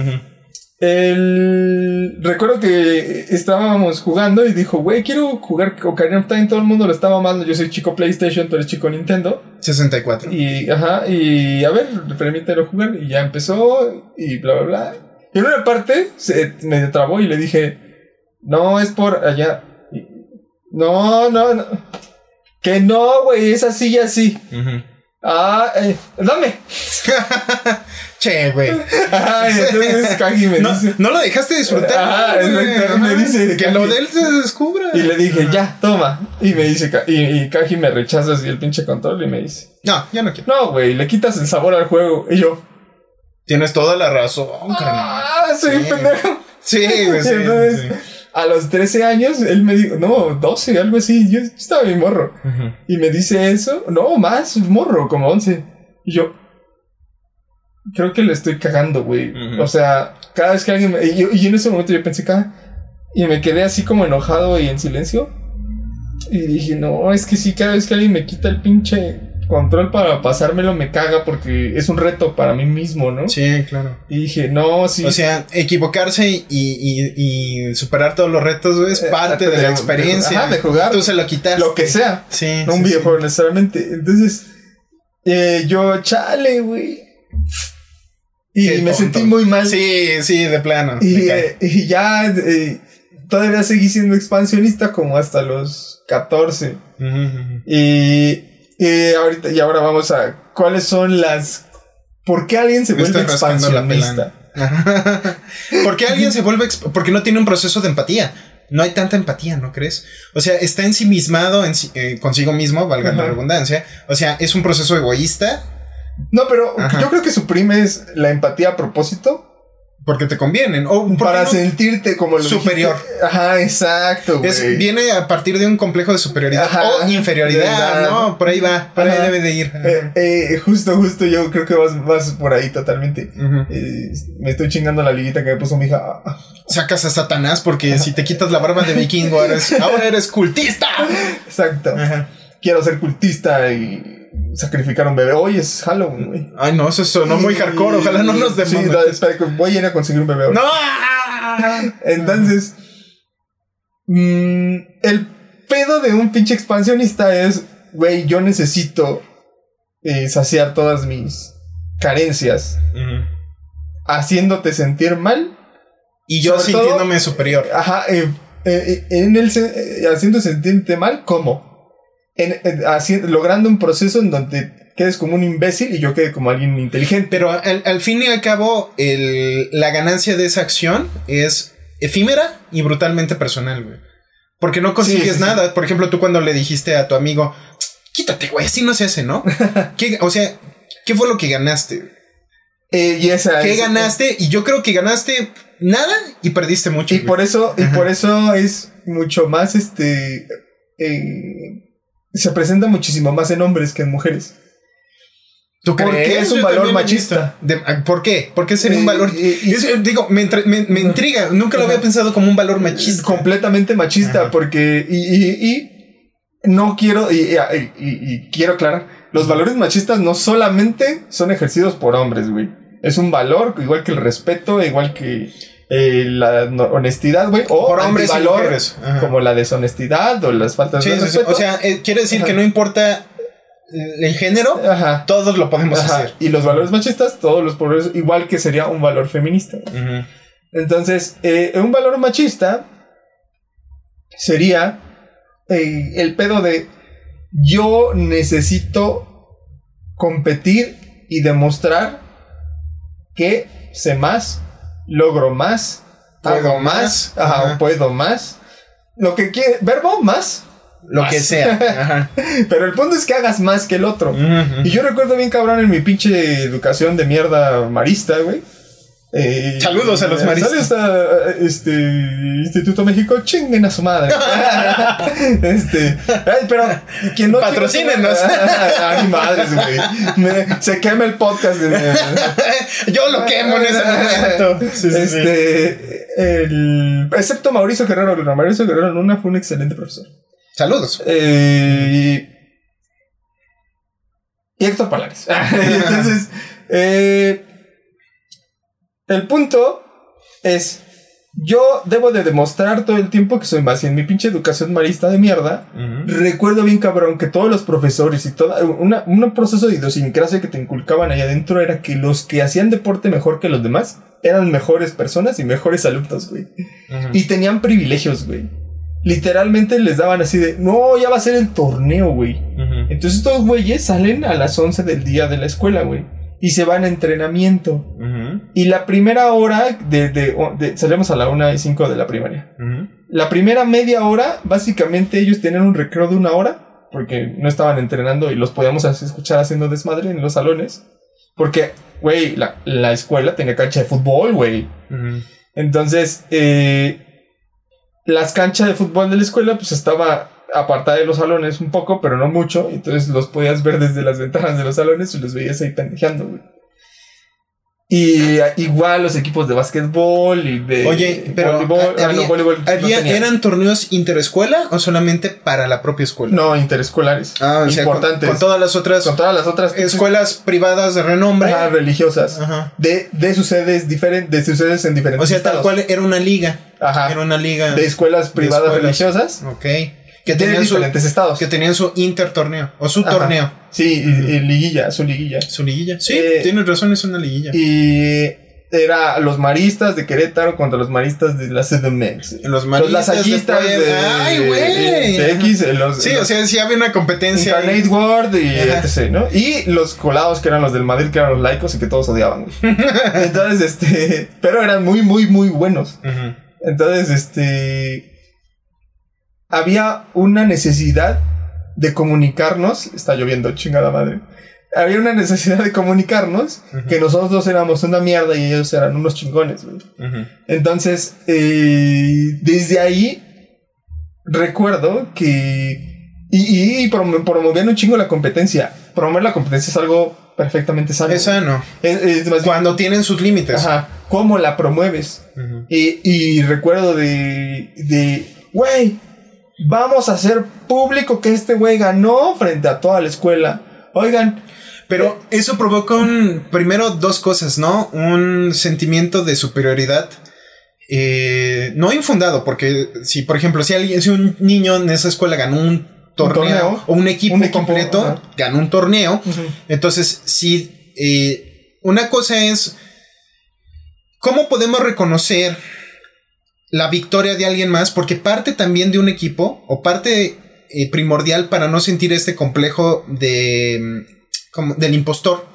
El... recuerdo que estábamos jugando y dijo, güey, quiero jugar Ocarina of Time. Todo el mundo lo estaba amando. Yo soy chico PlayStation, tú eres chico Nintendo. 64. Y, ajá, y a ver, permítelo jugar. Y ya empezó y bla, bla, bla. Y en una parte se me trabó y le dije, no, es por allá. No, no, no. Que no, güey, es así y así. Ah, eh, dame. che, güey. Ajá, y entonces Kaji me No, dice. no lo dejaste disfrutar. Ajá, güey. exacto, me dice que lo de él se descubra. Y le dije, ya, toma. Y me dice, y, y Kaji me rechaza así el pinche control y me dice, No, ya no quiero. no, güey, le quitas el sabor al juego. Y yo, Tienes toda la razón, carnal. ah, soy un Sí. pendejo. Sí, güey, sí, Entonces, sí. A los 13 años, él me dijo, no, 12, algo así. Yo estaba bien morro. Ujú. Y me dice eso, no, más morro, como 11. Y yo, creo que le estoy cagando, güey. Ujú. O sea, cada vez que alguien me. Y, yo- y en ese momento yo pensé, "Ca-". Y me quedé así como enojado y en silencio. Y dije, no, es que sí, cada vez que alguien me quita el pinche control para pasármelo, me caga porque es un reto para mí mismo, ¿no? Sí, claro. Y dije, no, sí. O sea, equivocarse y, y- y superar todos los retos güey, es Eh, parte de, de- la experiencia. ajá, de jugar. Tú se lo quitaste. lo que sea. Sí. No sí, un sí. videojuego necesariamente. Entonces, eh, yo, chale, güey. Y Qué me tonto. sentí muy mal. Sí, sí, de plano. y, eh, y ya todavía seguí siendo expansionista como hasta los 14. Ujú, ujú. Y, y ahorita, y ahora vamos a cuáles son las. ¿Por qué alguien se Me vuelve expansionista? ¿Por qué alguien se vuelve porque no tiene un proceso de empatía? No hay tanta empatía, ¿no crees? O sea, está ensimismado en sí- eh, consigo mismo, valga la redundancia. O sea, es un proceso egoísta No, pero Ajá. yo creo que suprimes la empatía a propósito porque te convienen. O para no- sentirte como lo Superior. dijiste. Ajá, exacto, es- viene a partir de un complejo de superioridad Ajá. o inferioridad. ¿no? Por ahí va, por ahí Ajá. debe de ir. Eh, eh, justo, justo, yo creo que vas, vas por ahí totalmente. Eh, me estoy chingando la liguita que me puso mi hija. Sacas a Satanás porque si te quitas la barba de vikingo eres, ahora eres cultista. Exacto. Ajá. Quiero ser cultista y sacrificar a un bebé. Hoy es Halloween, güey. Ay, no, eso sonó muy hardcore. Ojalá no nos Sí, demanden. no, espera, que voy a ir a conseguir un bebé ahora. ¡No! Entonces, mm, el pedo de un pinche expansionista es, güey, yo necesito eh, saciar todas mis carencias haciéndote sentir mal. Y yo todo- sintiéndome superior. Ajá, eh, eh, eh, en el haciendo sentirte mal, ¿cómo? En, logrando un proceso en donde quedes como un imbécil y yo quede como alguien inteligente. Pero al, al fin y al cabo, el- la ganancia de esa acción es efímera y brutalmente personal, güey. Porque no consigues Sí, sí, nada. Por ejemplo, tú cuando le dijiste a tu amigo, quítate, güey, así no se hace, ¿no? ¿Qué- o sea, ¿qué fue lo que ganaste? Eh, y esa ¿Qué es- ganaste? Y yo creo que ganaste nada y perdiste mucho. Y güey. por eso, y por eso es mucho más este. eh, se presenta muchísimo más en hombres que en mujeres. ¿Tú porque crees? es un Yo valor machista. De- ¿Por qué? ¿Por qué sería un valor? eh, y- Es- digo, me, me- intriga. Nunca lo había pensado como un valor machista. completamente machista Ajá. porque y, y- y no quiero y- y quiero aclarar los valores machistas no solamente son ejercidos por hombres güey es un valor igual que el respeto igual que eh, la no- honestidad güey o Por hombres y mujeres. Como la deshonestidad o las faltas Sí, de sí, sí. respeto O sea, eh, quiere decir Ajá. que no importa el género, Ajá. todos lo podemos Ajá. hacer. y los valores machistas todos los valores igual que sería un valor feminista Entonces, eh, un valor machista sería eh, el pedo de yo necesito competir y demostrar que sé más, logro más, Puedo hago más, más, ajá, ajá. puedo más. Lo que quiere, verbo más, Lo Más. que sea. Ajá. pero el punto es que hagas más que el otro. Y yo recuerdo bien cabrón en mi pinche educación de mierda marista, güey. Eh, Saludos a los maristas. Saludos a este Instituto México, chinguen a su madre. este, ay, pero quien no Patrocínenos. Ay, madres, güey. Se quema el podcast. de- yo lo quemo en ese momento. Sí, sí, sí. este, el- excepto Mauricio Guerrero Luna. Mauricio Guerrero Luna fue un excelente profesor. Saludos. Eh, y Héctor Palares. Entonces, eh, el punto es yo debo de demostrar todo el tiempo que soy más y en mi pinche educación marista de mierda. Recuerdo bien cabrón que todos los profesores y todo un proceso de idiosincrasia que te inculcaban ahí adentro era que los que hacían deporte mejor que los demás eran mejores personas y mejores alumnos, güey. Y tenían privilegios, güey. Literalmente les daban así de, no, ya va a ser el torneo, güey. Entonces estos güeyes salen a las 11 del día de la escuela, güey y se van a entrenamiento. Y la primera hora de, de, salimos a la una y cinco de la primaria. La primera media hora, básicamente ellos tenían un recreo de una hora, porque no estaban entrenando y los podíamos escuchar haciendo desmadre en los salones. Porque, güey, la, la, escuela tenía cancha de fútbol, güey. Entonces, eh, las canchas de fútbol de la escuela, pues estaba apartada de los salones un poco, pero no mucho. Entonces los podías ver desde las ventanas de los salones y los veías ahí pendejeando, güey. Y igual los equipos de básquetbol y de Oye, pero ¿eran torneos interescuela o solamente para la propia escuela? No, interescolares. Ah, importantes. Con, todas las otras con todas las otras escuelas privadas de renombre, religiosas. De de sus sedes diferentes, de sus sedes en diferentes O sea, tal cual era una liga. Ajá. Era una liga de escuelas privadas religiosas. Ok que tenían diferentes estados. Que tenían su intertorneo o su torneo. Sí, y, liguilla, su liguilla. Su liguilla. Sí, eh, tienes razón, es una liguilla. Y era los maristas de Querétaro contra los maristas de la CDMX. Los maristas los de, Ay, güey. De, X, los, Sí, o sea, sí había una competencia. Incarnate World y etc, ¿no? Y los colados que eran los del Madrid, que eran los laicos y que todos odiaban. Entonces, este. Pero eran muy, muy, muy buenos. Entonces, este había una necesidad de comunicarnos. Está lloviendo, chingada madre. Había una necesidad de comunicarnos que nosotros éramos una mierda y ellos eran unos chingones. Entonces, eh, desde ahí recuerdo que. Y, y promovían un chingo la competencia. Promover la competencia es algo perfectamente sano. Es sano. Cuando tienen sus límites. Ajá. ¿Cómo la promueves? y, y, recuerdo de. de. Güey, vamos a hacer público que este güey ganó frente a toda la escuela. Oigan. Pero eso provoca primero dos cosas, ¿no? Un sentimiento de superioridad. Eh, no infundado, porque si, por ejemplo, si alguien, si un niño en esa escuela ganó un torneo, o un equipo, completo, ganó un torneo, entonces si eh, una cosa es cómo podemos reconocer la victoria de alguien más, porque parte también de un equipo, o parte eh, primordial para no sentir este complejo de, mm, como, del impostor.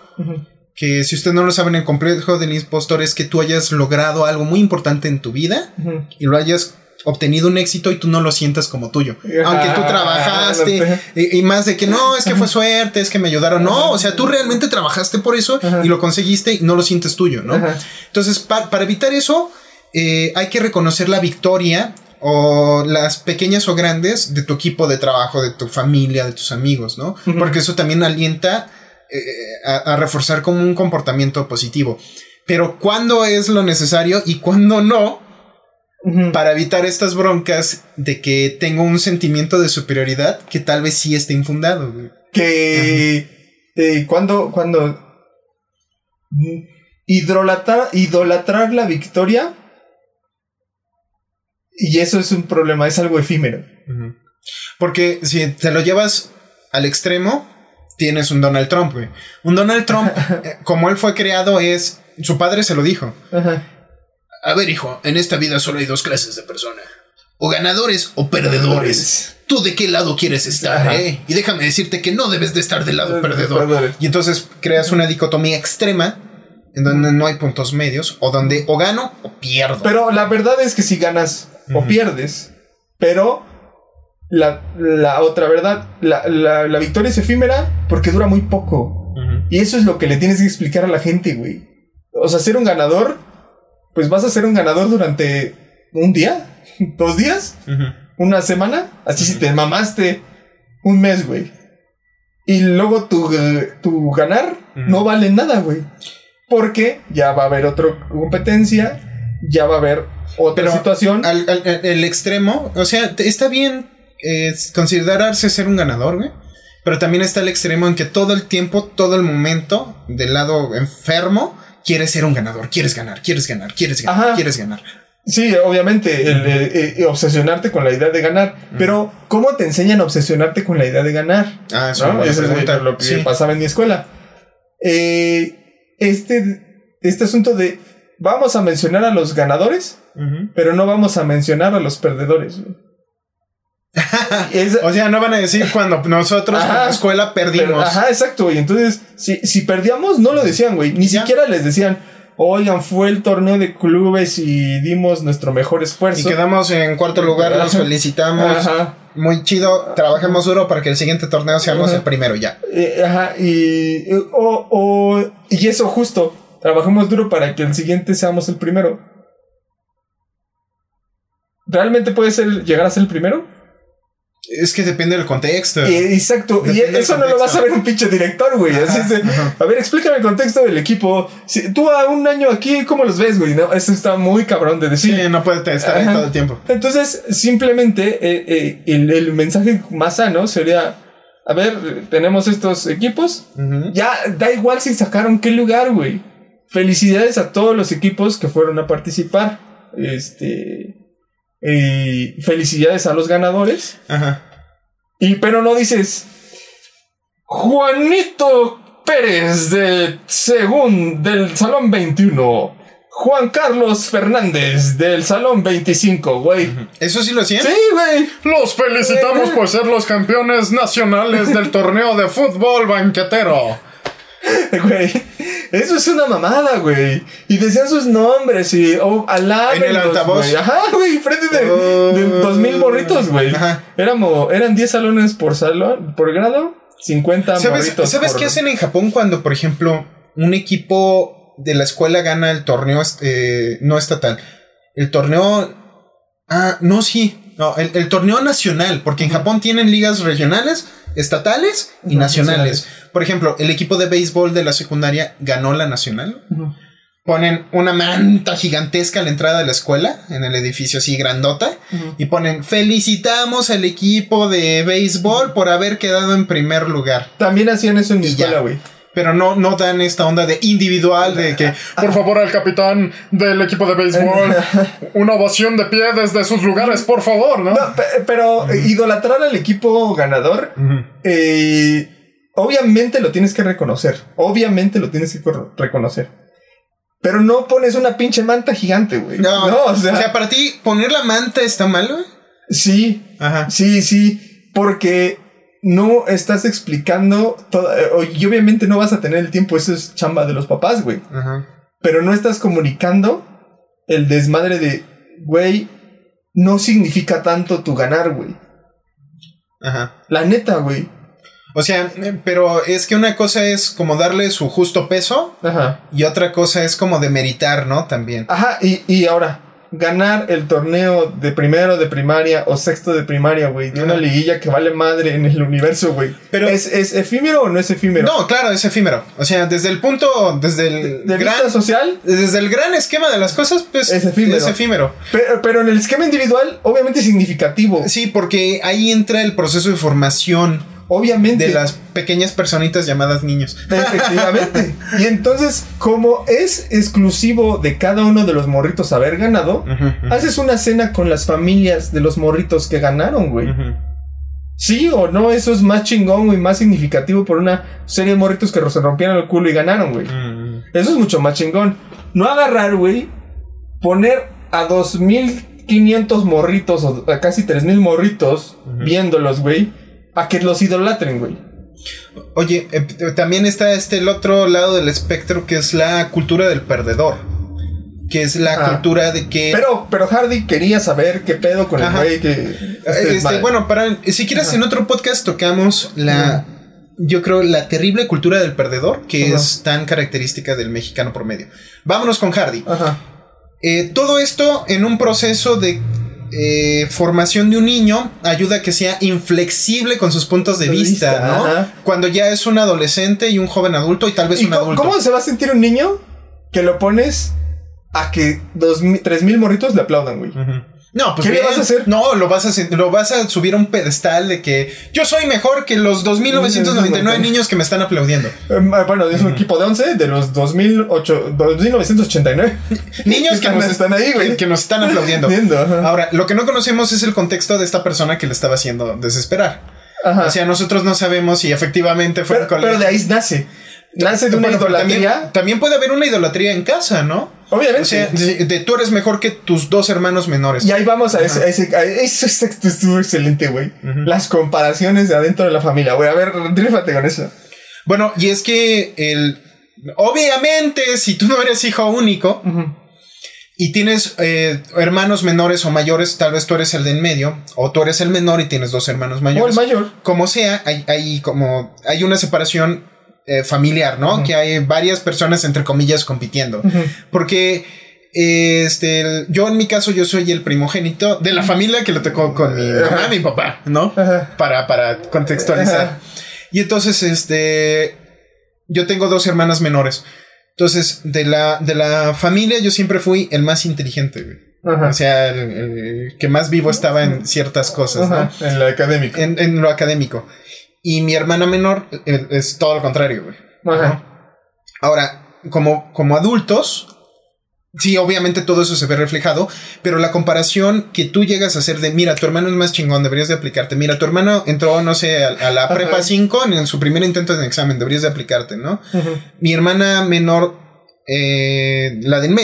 Que si usted no lo saben, el complejo del impostor es que tú hayas logrado algo muy importante en tu vida y lo hayas obtenido un éxito y tú no lo sientas como tuyo. Aunque tú trabajaste y, más de que no, es que fue suerte, es que me ayudaron. No, o sea, tú realmente trabajaste por eso y lo conseguiste y no lo sientes tuyo, ¿no? Entonces, para evitar eso, eh, hay que reconocer la victoria o las pequeñas o grandes de tu equipo de trabajo, de tu familia, de tus amigos, ¿no? Porque eso también alienta eh, a, reforzar como un comportamiento positivo. Pero ¿cuándo es lo necesario y cuándo no? Para evitar estas broncas de que tengo un sentimiento de superioridad que tal vez sí esté infundado. Que eh, cuando, cuando idolatrar, idolatrar la victoria y eso es un problema, es algo efímero. Porque si te lo llevas al extremo, tienes un Donald Trump, güey. Un Donald Trump, eh, como él fue creado, es. Su padre se lo dijo. A ver, hijo, en esta vida solo hay dos clases de personas. O ganadores o perdedores. ¿Tú de qué lado quieres estar, eh? Y déjame decirte que no debes de estar del lado perdedor. Y entonces creas una dicotomía extrema en donde no hay puntos medios, o donde o gano o pierdo. Pero la verdad es que si ganas o pierdes. Pero la, otra verdad, la, victoria es efímera porque dura muy poco. Y eso es lo que le tienes que explicar a la gente, güey. O sea, ser un ganador, pues vas a ser un ganador durante un día, dos días, una semana. Así si te mamaste un mes, güey. Y luego tu, tu ganar no vale nada, güey. Porque ya va a haber otra competencia, ya va a haber otra situación. Al, el extremo, o sea, está bien eh, considerarse ser un ganador, güey. Pero también está el extremo en que todo el tiempo, todo el momento, del lado enfermo, quieres ser un ganador, quieres ganar, quieres ganar, quieres ganar, Ajá. quieres ganar. Sí, obviamente, el, eh, eh, obsesionarte con la idea de ganar. Pero, ¿cómo te enseñan a obsesionarte con la idea de ganar? Ah, eso ¿no? es Eso es pregunta. lo que Sí. pasaba en mi escuela. Eh, este, este asunto de vamos a mencionar a los ganadores, Pero no vamos a mencionar a los perdedores. güey. Es- O sea, no van a decir cuando nosotros Ajá. como escuela perdimos. pero- ajá, exacto. Y entonces, si, si perdíamos, no lo decían, güey. Ni Ya. siquiera les decían, oigan, fue el torneo de clubes y dimos nuestro mejor y esfuerzo. quedamos en cuarto lugar, los felicitamos. Ajá. Muy chido, trabajemos duro para que el siguiente torneo seamos Ajá. el primero ya. Eh, ajá, y, eh, o, o- y eso justo, trabajemos duro para que el siguiente seamos el primero. ¿Realmente puede ser llegar a ser el primero? Es que depende del contexto. Eh, exacto, y Depende del eso no lo va a saber un pinche director, güey. Así es de, a ver, explícame el contexto del equipo. Si, tú a un año aquí, ¿cómo los ves, güey? No, eso está muy cabrón de decir. Sí, no puede estar ahí todo el tiempo. Entonces, simplemente eh, eh, el, el mensaje más sano sería, a ver, tenemos estos equipos. Ya, da igual si sacaron qué lugar, güey. Felicidades a todos los equipos que fueron a participar. Este. Y felicidades a los ganadores. Ajá. Y pero no dices. Juanito Pérez de Según del Salón 21. Juan Carlos Fernández del Salón 25, güey. ¿Eso sí lo hacían? Sí, güey. Los felicitamos por ser los campeones nacionales del torneo de fútbol banquetero. Güey, eso es una mamada, güey. Y decían sus nombres y oh, alábenlos, En el altavoz. güey. Ajá, güey, frente de, Oh. de dos mil morritos, güey. Ajá. Éramos, eran 10 salones por salón, por grado, 50 ¿Sabes, morritos. ¿sabes por- qué hacen en Japón cuando, por ejemplo, un equipo de la escuela gana el torneo eh, no estatal? El torneo. Ah, no, sí. No, el, el torneo nacional, porque en Japón tienen ligas regionales, estatales y nacionales. Por ejemplo, el equipo de béisbol de la secundaria ganó la nacional. Ponen una manta gigantesca a la entrada de la escuela, en el edificio así grandota, y ponen felicitamos al equipo de béisbol por haber quedado en primer lugar. También hacían eso en mi Y escuela, güey. Pero no, no dan esta onda de individual de que, por favor, al capitán del equipo de béisbol, una ovación de pie desde sus lugares, por favor, ¿no? No, pe- pero idolatrar al equipo ganador, eh, obviamente lo tienes que reconocer. Obviamente lo tienes que reconocer. Pero no pones una pinche manta gigante, güey. No, no, o sea, para ti, poner la manta está mal, güey. Sí, Ajá. sí, sí, porque no estás explicando todo, eh, o- y obviamente no vas a tener el tiempo, eso es chamba de los papás, güey, Ajá. pero no estás comunicando el desmadre de, güey, no significa tanto tu ganar, güey. Ajá. La neta, güey. O sea, eh, pero es que una cosa es como darle su justo peso Ajá. y otra cosa es como demeritar, ¿no? También. Ajá, y, y ahora, ganar el torneo de primero de primaria o sexto de primaria, güey, de una liguilla que vale madre en el universo, güey. Pero- ¿Es, ¿Es efímero o no es efímero? No, claro, es efímero. O sea, desde el punto, desde el ¿De gran, vista social? desde el gran esquema de las cosas, pues Es efímero. Es efímero. Pero, pero en el esquema individual, obviamente es significativo. Sí, porque ahí entra el proceso de formación Obviamente. de las pequeñas personitas llamadas niños. Efectivamente. y entonces, como es exclusivo de cada uno de los morritos haber ganado, haces una cena con las familias de los morritos que ganaron, güey. Sí o no, eso es más chingón, güey, más significativo por una serie de morritos que se rompieron el culo y ganaron, güey. Eso es mucho más chingón. No agarrar, güey, poner a 2500 morritos o a casi 3000 morritos viéndolos, güey, a que los idolatren, güey. Oye, eh, también está este el otro lado del espectro que es la cultura del perdedor. Que es la Ah. cultura de que. Pero, pero Hardy quería saber qué pedo con el güey que. Eh, este, este, bueno, para. Si quieres, Ajá. en otro podcast tocamos la. Yo creo la terrible cultura del perdedor, que Ajá. es tan característica del mexicano promedio. Vámonos con Hardy. Ajá. Eh, todo esto en un proceso de eh, formación de un niño ayuda a que sea inflexible con sus puntos de De vista, vista, ¿no? ajá. Cuando ya es un adolescente y un joven adulto y tal vez ¿Y un adulto. cómo se va a sentir un niño que lo pones a que dos mil- tres mil morritos le aplaudan, güey? No, pues ¿Qué bien. vas a hacer? No, lo vas a hacer- lo vas a subir a un pedestal de que yo soy mejor que los 2999 niños que me están aplaudiendo. Eh, bueno, es un equipo de 11 de los 2008, 2989. Niños que, nos están ahí, güey. que, que nos están aplaudiendo. Ahora, lo que no conocemos es el contexto de esta persona que le estaba haciendo desesperar. Ajá. O sea, nosotros no sabemos si efectivamente fue pero, un colegio. pero de ahí nace. Nace de una Bueno, idolatría. También, también puede haber una idolatría en casa, ¿no? Obviamente. O sea, de, de tú eres mejor que tus dos hermanos menores. y ahí vamos a ese, a ese, a estuvo excelente, güey. Las comparaciones de adentro de la familia, güey. A ver, trífate con eso. Bueno, y es que el. Obviamente, si tú no eres hijo único y tienes eh, hermanos menores o mayores, tal vez tú eres el de en medio, o tú eres el menor y tienes dos hermanos O el mayores. mayor. como sea, hay, hay como. Hay una separación eh, familiar, ¿no? Que hay varias personas, entre comillas, compitiendo. Porque. eh, Este, yo en mi caso, yo soy el primogénito de la familia que le tocó con mi mamá y mi papá, ¿no? Ajá. Para, para contextualizar. Ajá. Y entonces, este, yo tengo dos hermanas menores. Entonces, de la, de la familia, yo siempre fui el más inteligente, güey. Ajá. O sea, el, el que más vivo estaba en ciertas cosas, ¿no? En la académica. En, en lo académico. Y mi hermana menor eh, es todo lo contrario, güey. Ajá. Ahora, como, como adultos, sí, obviamente todo eso se ve reflejado, pero la comparación que tú llegas a hacer de, mira, tu hermano es más chingón, deberías de aplicarte. Mira, tu hermano entró, no sé, a, a la Ajá. prepa 5 en su primer intento de examen, deberías de aplicarte, ¿no? Mi hermana menor, eh, la de en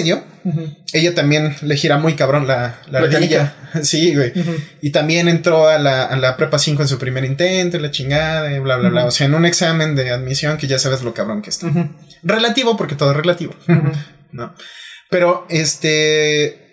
ella también le gira muy cabrón la, la ardilla. Sí, güey. Y también entró a la, a la prepa 5 en su primer intento, la chingada, y bla, bla, bla. O sea, en un examen de admisión que ya sabes lo cabrón que está. Relativo, porque todo es relativo. ¿no? Pero, este...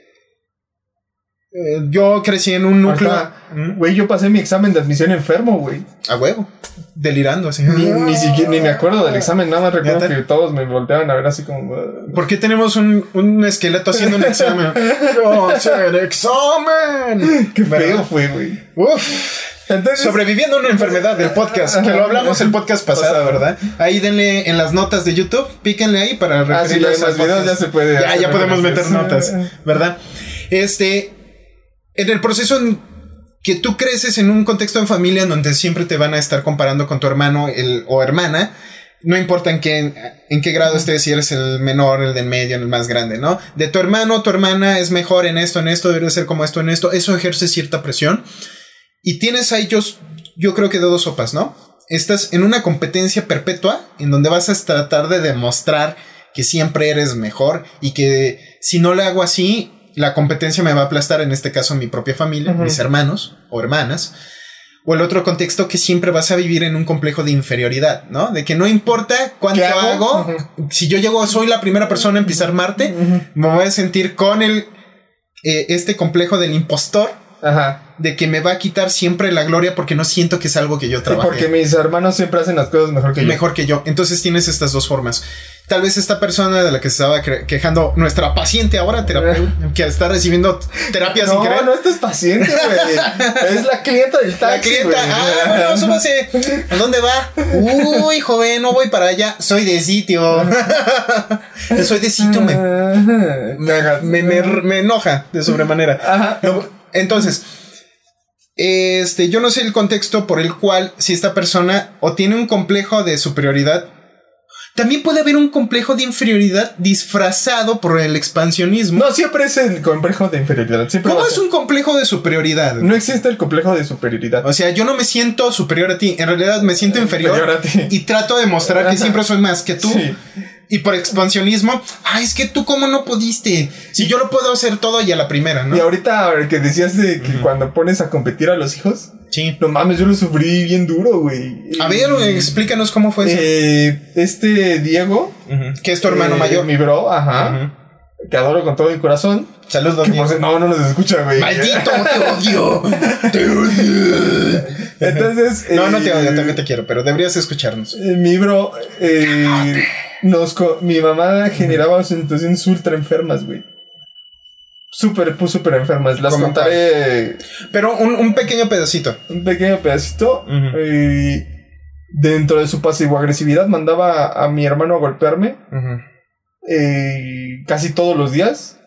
eh, yo crecí en un núcleo... ¿Mm? Güey, yo pasé mi examen de admisión enfermo, güey. A huevo. Delirando así. Ni, ni siquiera ni me acuerdo del examen, nada más recuerdo que todos me volteaban a ver así como. "Uh". ¿Por qué tenemos un, un esqueleto haciendo un examen? ¡Yo hacer examen! Qué ¿Verdad? feo fue, güey. Uf. Entonces, Sobreviviendo a una enfermedad del podcast, que lo hablamos el podcast pasado, Pasado. ¿verdad? Ahí denle en las notas de YouTube, píquenle ahí para ah, sí, referirles en los videos ya se puede. Ya, ya podemos meter notas, ¿verdad? Este, en el proceso en que tú creces en un contexto de familia en donde siempre te van a estar comparando con tu hermano el, o hermana, no importa en qué, en qué grado estés, si eres el menor, el del medio, el más grande, ¿no? De tu hermano, tu hermana es mejor en esto, en esto, debe ser como esto, en esto, eso ejerce cierta presión. Y tienes a ellos, yo creo que de dos sopas, ¿no? Estás en una competencia perpetua en donde vas a tratar de demostrar que siempre eres mejor y que si no le hago así, la competencia me va a aplastar, en este caso mi propia familia, mis hermanos o hermanas. O el otro contexto que siempre vas a vivir en un complejo de inferioridad, ¿no? De que no importa cuánto ¿Qué hago, hago? si yo llego, soy la primera persona en pisar Marte, me voy a sentir con el, eh, este complejo del impostor Ajá. De que me va a quitar siempre la gloria porque no siento que es algo que yo Sí, trabaje porque mis hermanos siempre hacen las cosas mejor que yo. mejor que yo. Entonces tienes estas dos formas. Tal vez esta persona de la que se estaba quejando, nuestra paciente ahora, terapeuta, que está recibiendo terapia sin No, querer. no estás paciente, güey. es la clienta del La taxi. clienta, güey. ah, bueno, súbase. ¿A dónde va? Uy, joven, no voy para allá. Soy de sitio. Soy de sitio, me, me, me, me enoja de sobremanera. Ajá. No, entonces, este, yo no sé el contexto por el cual si esta persona o tiene un complejo de superioridad, también puede haber un complejo de inferioridad disfrazado por el expansionismo. No, siempre es el complejo de inferioridad. Siempre ¿Cómo es un complejo de superioridad? No existe el complejo de superioridad. O sea, yo no me siento superior a ti, en realidad me siento inferior, Inferior a ti. y trato de mostrar que siempre soy más que tú. Sí. Y por expansionismo, ay, es que tú cómo no pudiste. Si yo lo puedo hacer todo y a la primera, ¿no? Y ahorita que decías de que cuando pones a competir a los hijos, Sí. no mames, yo lo sufrí bien duro, güey. A ver, explícanos cómo fue eso. Eh, este Diego. Que es tu hermano eh, mayor. mi bro, ajá, Ujú. que adoro con todo mi corazón. Saludos, Diego. no, no nos escucha, güey. Maldito, te odio. Te odio. Entonces, No, no te eh, odio, también te quiero, pero deberías escucharnos. eh, mi bro, eh, nos mi mamá generaba situaciones ultra enfermas, güey. Súper, pues, súper enfermas. Las ¿Cómo contaré Pero un, un pequeño pedacito. un pequeño pedacito. Ujú. eh, dentro de su pasivo-agresividad mandaba a mi hermano a golpearme eh, casi todos los días.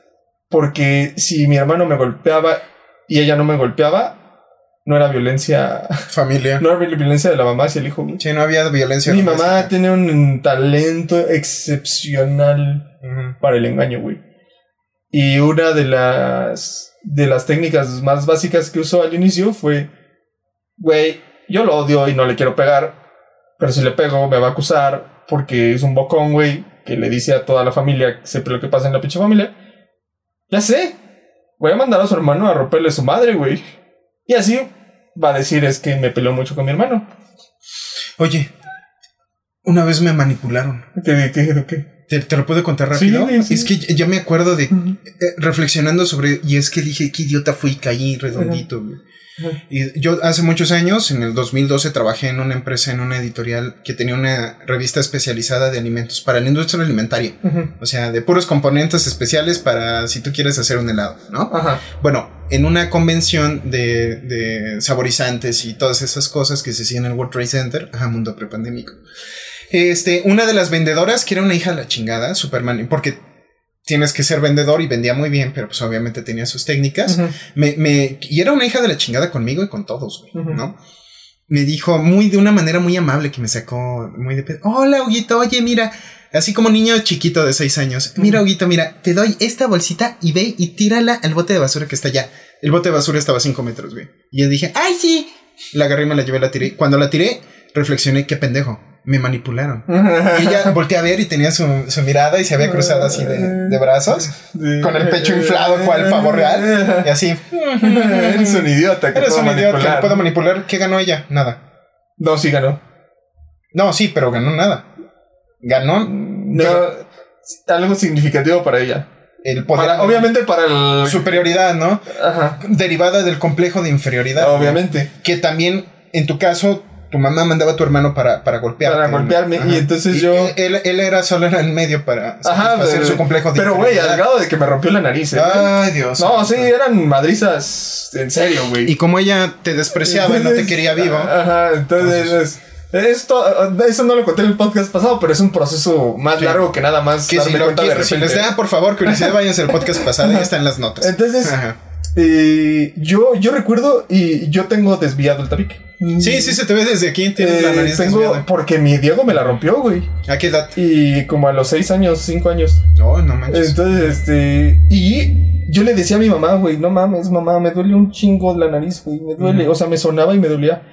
Porque si mi hermano me golpeaba y ella no me golpeaba, no era violencia. Familia. No era violencia de la mamá hacia el hijo. Sí, no había violencia. Mi mamá doméstica. tiene un talento excepcional para el engaño, güey. Y una de las de las técnicas más básicas que usó al inicio fue, güey, yo lo odio y no le quiero pegar, pero si le pego me va a acusar porque es un bocón, güey, que le dice a toda la familia siempre lo que pasa en la pinche familia. Ya sé, voy a mandar a su hermano a romperle su madre, güey. Y así va a decir es que me peleó mucho con mi hermano. Oye, una vez me manipularon. ¿Qué, qué, qué? ¿Te, te lo puedo contar rápido? sí, sí. Es que ya me acuerdo de eh, reflexionando sobre. Y es que dije, qué idiota fui caí redondito. Ajá. Y yo hace muchos años, en el 2012, trabajé en una empresa, en una editorial que tenía una revista especializada de alimentos para la industria alimentaria. O sea, de puros componentes especiales para si tú quieres hacer un helado, ¿no? Ajá. Bueno, en una convención de, de saborizantes y todas esas cosas que se hacían en el World Trade Center, ajá, mundo prepandémico. Este, una de las vendedoras, que era una hija de la chingada, Superman, porque tienes que ser vendedor y vendía muy bien, pero pues obviamente tenía sus técnicas. Me, me, y era una hija de la chingada conmigo y con todos, güey. ¿no? Me dijo muy de una manera muy amable que me sacó muy de pedo. Hola, Huguito, oye, mira, así como niño chiquito de seis años. Mira, Huguito, mira, te doy esta bolsita y ve y tírala al bote de basura que está allá. El bote de basura estaba a cinco metros, güey. Y yo dije, ay, sí. La agarré y me la llevé, la tiré. Cuando la tiré, reflexioné, qué pendejo. Me manipularon. Y ella volteé a ver y tenía su, su mirada y se había cruzado así de, de brazos, con el pecho inflado, cual pavo real. Y así. Eres un idiota que Eres puedo un idiota que no puedo manipular. ¿Qué ganó ella? Nada. No, sí ganó. No, sí, pero ganó nada. Ganó No, algo significativo para ella. el poder. Para- obviamente para el... Superioridad, ¿no? Ajá. Derivada del complejo de inferioridad. Obviamente. Que también, en tu caso, tu mamá mandaba a tu hermano para, para golpearte. Para golpearme, y entonces yo- Él, él era solo en el medio para Ajá. hacer su complejo de Pero, güey, al grado de que me rompió la nariz, ¿eh? Ay, Dios. no, sí, eran madrizas en serio, güey. Y como ella te despreciaba y no te quería vivo. Ajá, entonces... Esto, eso no lo conté en el podcast pasado, pero es un proceso más Sí. largo que nada más Que darme si lo cuenta de si les da, por favor, curiosidad, váyanse al podcast pasado, ya está en las notas. Entonces, Ajá. Eh, yo, yo recuerdo y yo tengo desviado el tabique. Sí, sí, se te ve desde aquí. Tienes la Eh, nariz tengo, desviada. porque mi Diego me la rompió, güey. ¿A qué edad? Y como a los 6 años, 5 años. No, no manches. Entonces, este. Y yo le decía a mi mamá, güey, no mames, mamá, me duele un chingo la nariz, güey, me duele. O sea, me sonaba y me dolía.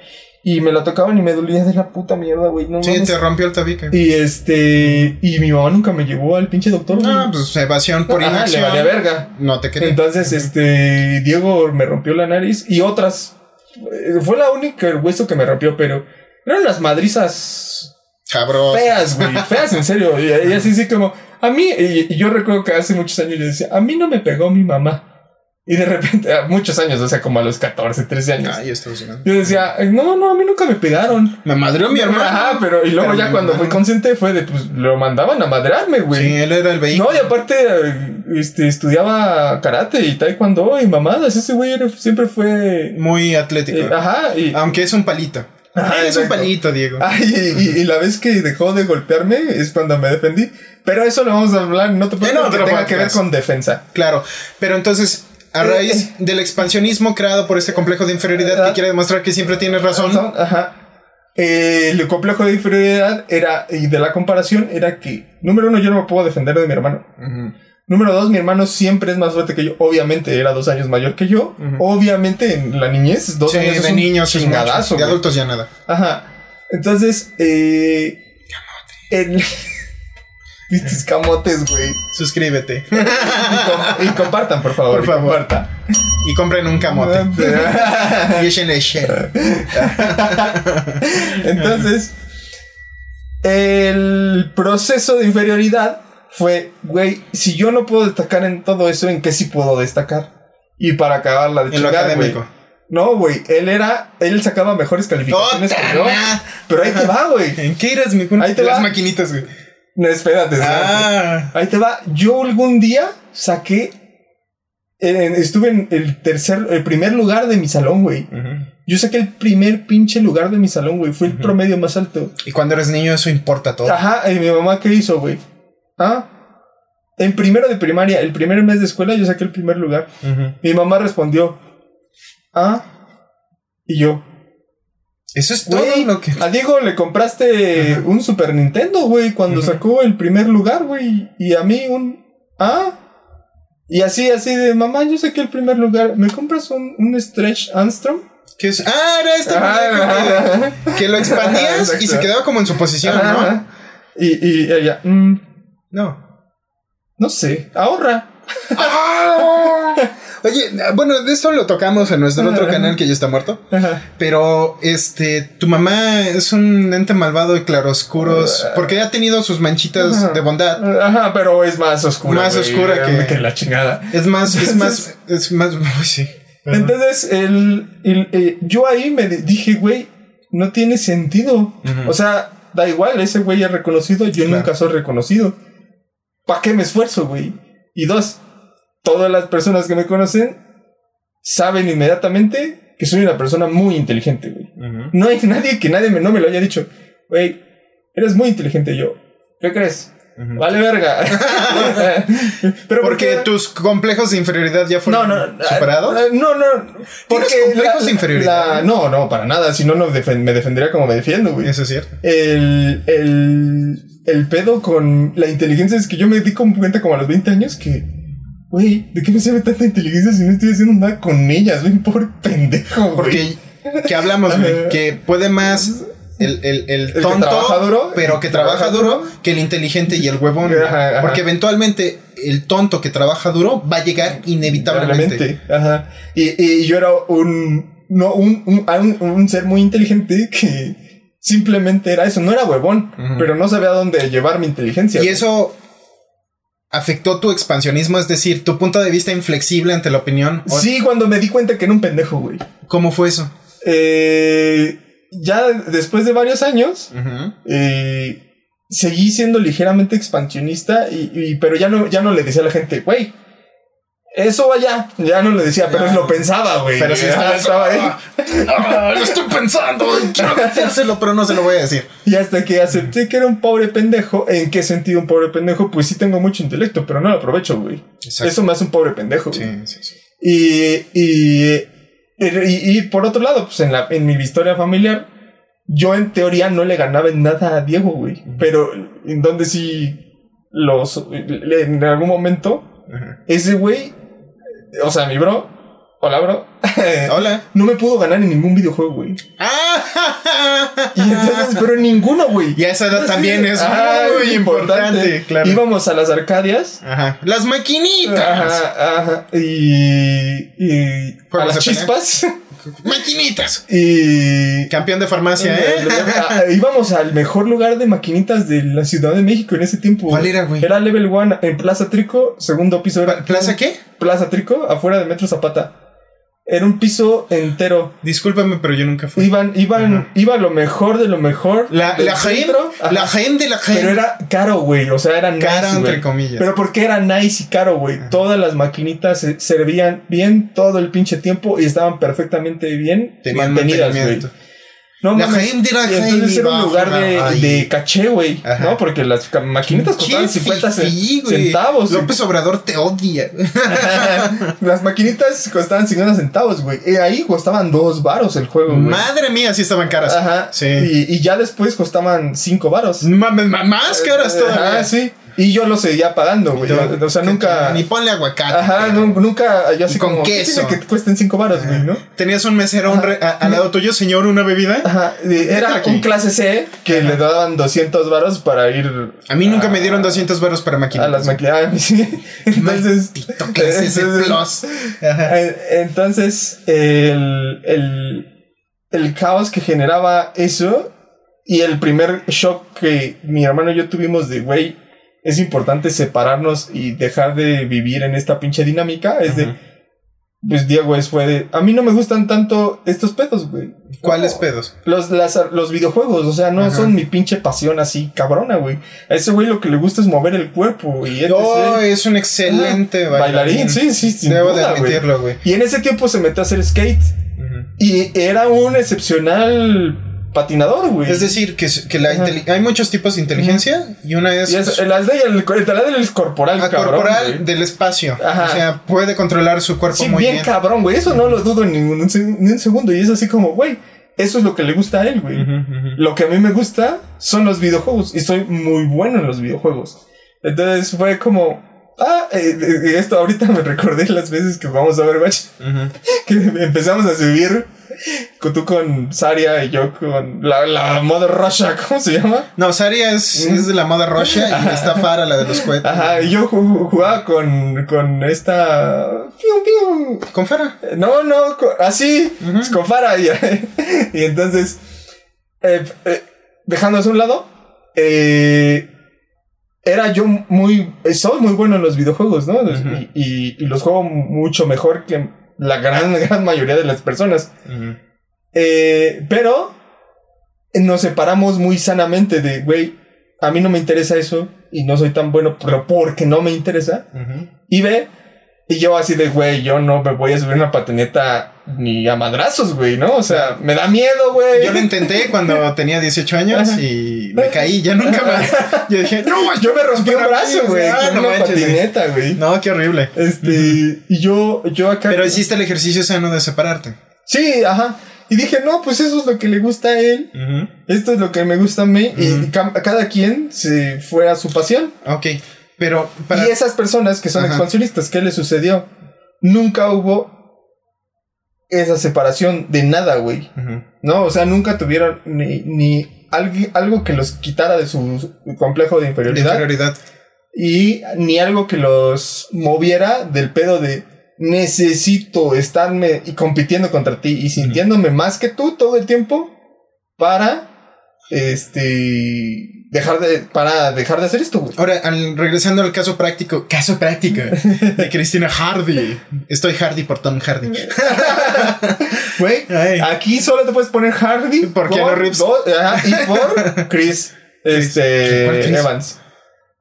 Y me la tocaban y me dolía de la puta mierda, güey. No sí, mames. te rompió el tabique. Y este. Y mi mamá nunca me llevó al pinche doctor, güey. No, pues evasión por Ajá, le inacción. valía verga. No te quería. Entonces, este, Diego me rompió la nariz y otras. eh, Fue la única el hueso que me rompió, pero eran las madrizas feas, güey, feas en serio. Y, y así, sí, como, a mí, y, y yo recuerdo que hace muchos años yo decía, a mí no me pegó mi mamá. Y de repente, a muchos años, o sea, como a los 14, 13 años. Ay, estoy emocionado. Yo decía, no, no, a mí nunca me pegaron. Me madreó mi hermano. Ajá, pero y luego Pero ya cuando fui no. consciente fue de, pues, lo mandaban a madrearme, güey. Sí, él era el vehículo. No, y aparte, eh, este, estudiaba karate y taekwondo y mamadas. Ese güey era- siempre fue. Muy atlético. eh, ajá, y. Aunque es un palito. Ajá, es un palito, Diego. Ay, y, y- la vez que dejó de golpearme es cuando me defendí. Pero eso lo vamos a hablar en otro En podcast otro que tenga que ver con defensa. Claro. Pero entonces, a Eh, raíz del expansionismo creado por este complejo de inferioridad que quiere demostrar que siempre tienes razón. Ajá. Eh, el complejo de inferioridad era, y de la comparación, era que, número uno, yo no me puedo defender de mi hermano. Número dos, mi hermano siempre es más fuerte que yo. Obviamente era dos años mayor que yo. Obviamente en la niñez, dos Sí, años de niños chingadazo. De adultos ya nada. Ajá. Entonces, eh. El... Pinches camotes, güey. Suscríbete. Y, com- y compartan, por favor. Por favor. compartan. y compren un camote. y échenle share. Entonces, el proceso de inferioridad fue, güey, si yo no puedo destacar en todo eso, ¿en qué sí puedo destacar? Y para acabarla de En lo académico. No, güey, él era, él sacaba mejores calificaciones que yo. ¡Puta Pero ahí te va, güey. ¿En qué eras mi Ahí te Las va. maquinitas, güey. No, espérate, espérate. Ah. Ahí te va. Yo algún día saqué. eh, estuve en el tercer, el primer lugar de mi salón, güey. Yo saqué el primer pinche lugar de mi salón, güey. Fue el promedio más alto. Y cuando eres niño, eso importa todo. Ajá, y mi mamá, ¿qué hizo, güey? Ah. En primero de primaria, el primer mes de escuela, yo saqué el primer lugar. Mi mamá respondió: ah. Y yo, Eso es todo lo que. a Diego le compraste un Super Nintendo, güey, cuando sacó el primer lugar, güey. Y a mí un, ah. Y así, así de, mamá, yo saqué el primer lugar. ¿Me compras un, un Stretch Armstrong? ¿Qué es? Ah, era este muñeco que, que lo expandías y se quedaba como en su posición, ¿no? Y, y ella, mm, No. no sé, ahorra. ¡Ah! Oye, bueno, de esto lo tocamos en nuestro otro canal que ya está muerto. Ajá. Pero, este, tu mamá es un ente malvado y claroscuros. Porque ha tenido sus manchitas Ajá. de bondad. Ajá, pero es más oscura. Más güey, oscura que- que la chingada. Es más, es más, es más, uy, sí. Entonces, el, el- eh, yo ahí me di- dije, güey, no tiene sentido. O sea, da igual, ese güey es reconocido, yo Claro. nunca soy reconocido. ¿Para qué me esfuerzo, güey? Y dos, todas las personas que me conocen saben inmediatamente que soy una persona muy inteligente, güey. No hay nadie que nadie me, no me lo haya dicho. Güey, eres muy inteligente yo. ¿Qué crees? Vale verga. Pero Porque tus complejos de inferioridad ya no, fueron no, superados. ah, No, no. Porque complejos la- de inferioridad? la- no, no, para nada. Si no, no defen- me defendería como me defiendo, güey. Eso es cierto. El, el, el pedo con la inteligencia es que yo me di cuenta como a los 20 años que, güey, ¿de qué me sirve tanta inteligencia si no estoy haciendo nada con ellas? Un pobre pendejo, güey. Porque, que hablamos, güey, que puede más el, el, el que tonto, trabaja duro, pero que que trabaja duro, que el inteligente y el huevón. güey. Ajá, ajá. Porque eventualmente el tonto que trabaja duro va a llegar inevitablemente. Ajá. Y, y yo era un, no, un, un, un- ser muy inteligente que simplemente era eso. No era huevón, pero no sabía dónde llevar mi inteligencia. Y eso afectó tu expansionismo, es decir, tu punto de vista inflexible ante la opinión. ¿O Sí, cuando me di cuenta que era un pendejo, güey. ¿Cómo fue eso? Eh, ya después de varios años, eh, seguí siendo ligeramente expansionista, y, y- pero ya no, ya no le decía a la gente, güey. Eso vaya, ya no le decía, pero lo pensaba, güey. Pero sí Ajá, estaba, ahí. Ah, lo estoy pensando, quiero decírselo, pero no se lo voy a decir. Y hasta que acepté que era un pobre pendejo, ¿en qué sentido un pobre pendejo? Pues sí tengo mucho intelecto, pero no lo aprovecho, güey. Eso me hace un pobre pendejo. Sí, güey. sí, sí. Y, y, y, y por otro lado, pues en, la, en mi historia familiar, yo en teoría no le ganaba en nada a Diego, güey. Pero en donde sí los en algún momento, Ajá. ese güey, o sea, mi bro, hola bro, Hola. no me pudo ganar en ningún videojuego, güey. Ah, Y entonces, pero en ninguno, güey. Y a esa edad también es muy importante, claro. Íbamos a las Arcadias. Ajá. Las maquinitas. Ajá, ajá. Y. y a las chispas. Maquinitas. y. Campeón de farmacia, ¿eh? Íbamos al mejor lugar de maquinitas de la Ciudad de México en ese tiempo. ¿Cuál era, güey? Era Level 1 en Plaza Trico, segundo piso era. ¿Plaza qué? Plaza Trico, afuera de Metro Zapata. Era un piso entero. Discúlpame, pero yo nunca fui. Iban, iban, Ajá. iba lo mejor de lo mejor. La, la Jaén, la Jaén de la Jaén. Pero era caro, güey. O sea, era nice, cara entre comillas. Pero porque era nice y caro, güey. Todas las maquinitas se servían bien todo el pinche tiempo y estaban perfectamente bien Tenían mantenidas, güey. No La mames. Y Jaén entonces era un a lugar de, jugar ahí. de caché, güey. Ajá. ¿No? Porque las maquinitas costaban Qué 50 ce- fifí, centavos. güey. López Obrador te odia. las maquinitas costaban 50 centavos, güey. Y ahí costaban dos varos el juego, güey. Madre mía, sí estaban caras. Ajá. Sí. Y, y ya después costaban 5 varos. Ma- más caras todavía. Ajá, sí. Y yo lo seguía pagando, güey. O sea, nunca. Ni ponle aguacate. Ajá, nunca. Yo así con como. ¿qué queso. que te cuesten 5 varos, güey, ¿no? Tenías un mesero un re- a- al lado tuyo, señor, una bebida. Ajá. Era aquí. un clase C que le daban 200 varos para ir. A mí nunca me dieron 200 baros para A máquinas. las maquinadas. Sí. Entonces. Maldito clase C entonces- plus. Ajá. Eh, Entonces, el, el, el caos que generaba eso y el primer shock que mi hermano y yo tuvimos de, güey, es importante separarnos y dejar de vivir en esta pinche dinámica, es de, pues Diego es fue de, a mí no me gustan tanto estos pedos, güey. ¿Cuáles No. pedos? Los, las- los videojuegos, o sea, no Ajá. son mi pinche pasión así cabrona, güey. A ese güey lo que le gusta es mover el cuerpo y etc. Oh, es un excelente bailarín. bailarín, sí, sí, sin Debo duda, de admitirlo, güey. Y en ese tiempo se metió a hacer skate. Y era un excepcional patinador, güey. Es decir, que, que la hay muchos tipos de inteligencia y una es, Y es, el las de ella, el, el del corporal, a cabrón. corporal güey. del espacio. Ajá. O sea, puede controlar su cuerpo Sí, muy bien, bien. cabrón, güey. Eso no lo dudo en ningún seg- ni un segundo. Y es así como, güey, eso es lo que le gusta a él, güey. Lo que a mí me gusta son los videojuegos. Y soy muy bueno en los videojuegos. Entonces fue como. Ah, eh, eh, esto ahorita me recordé las veces que jugamos Overwatch. Ujú. Que empezamos a subir. Tú con Saria y yo con la, la Mother Russia, ¿cómo se llama? No, Saria es, Mm. es de la moda Russia y está Fara, la de los cohetes. Ajá, y yo ju- jugaba con, con esta. Con Fara. No, no, co- así, Ujú. con Fara. Y, y entonces, eh, eh, dejándose a un lado, eh, era yo muy. Soy muy bueno en los videojuegos, ¿no? Y- y los juego mucho mejor que la gran, gran mayoría de las personas. Eh, pero nos separamos muy sanamente de, güey, a mí no me interesa eso y no soy tan bueno, pero porque no me interesa. Y ve, y yo así de, güey, yo no me voy a subir una patineta ni a madrazos, güey, ¿no? O sea, me da miedo, güey. Yo lo intenté cuando tenía 18 años Ajá. y me caí, ya nunca más. Yo dije, no, Yo me rompí un brazo, güey, ah, no patineta, güey. No, qué horrible. Este, y yo, yo acá. Pero hiciste el ejercicio sano de separarte. Sí, ajá. Y dije, no, pues eso es lo que le gusta a él. Esto es lo que me gusta a mí. Y cada quien se fue a su pasión. Ok, pero para... Y esas personas que son Ajá. expansionistas, ¿qué les sucedió? Nunca hubo esa separación de nada, güey. No, o sea, nunca tuvieron ni, ni algo, algo que los quitara de su, su complejo de De inferioridad. inferioridad. y ni algo que los moviera del pedo de necesito estarme y compitiendo contra ti y sintiéndome más que tú todo el tiempo para este dejar de para dejar de hacer esto, güey. Ahora, al- regresando al caso práctico, caso práctico de Cristina Hardy. Estoy Hardy por Tom Hardy. Güey, aquí solo te puedes poner Hardy Por ajá, y por Chris este ¿Cuál Chris? Evans,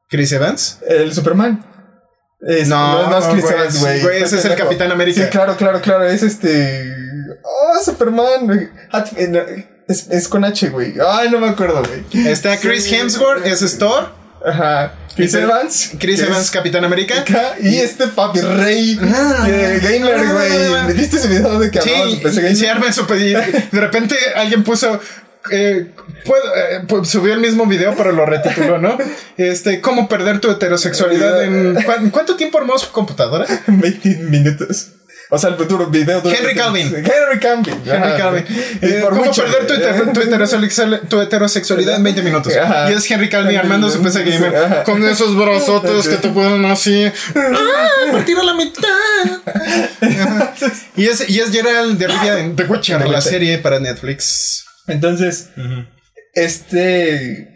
Chris Evans. el Superman. Es- no, no es Chris güey, Evans, güey. güey, ese es el. Capitán América. Sí, claro, claro, claro. Es este. Oh, Superman. Es, es con H, güey. Ay, no me acuerdo, güey. Está Chris Sí. Hemsworth, es Thor. Ajá. Chris Evans. Chris Evans, Capitán América. Y este papi rey Ah. eh, gamer, Ah. güey. ¿Viste ese video de que Sí, gamer? se arma pues, y De repente alguien puso. eh, puedo- eh, pues, subió el mismo video, pero lo retituló, ¿no? Este, cómo perder tu heterosexualidad en. ¿cu- ¿Cuánto tiempo armó su computadora? 20 minutos. O sea, el futuro video. Henry Calvin. Henry Calvin. Henry. Calvin. Y Eh, por ¿Cómo mucho, perder tu, heter- tu heterosexual- tu heterosexualidad en 20 minutos? Ajá. Y es Henry Calvin armando su PC gamer Ajá. con esos brazotes que te pueden así. ¡Ah! Partir a la mitad. Y es, y es Gerald de Rivia en The Witcher, The la serie para Netflix. Entonces, este.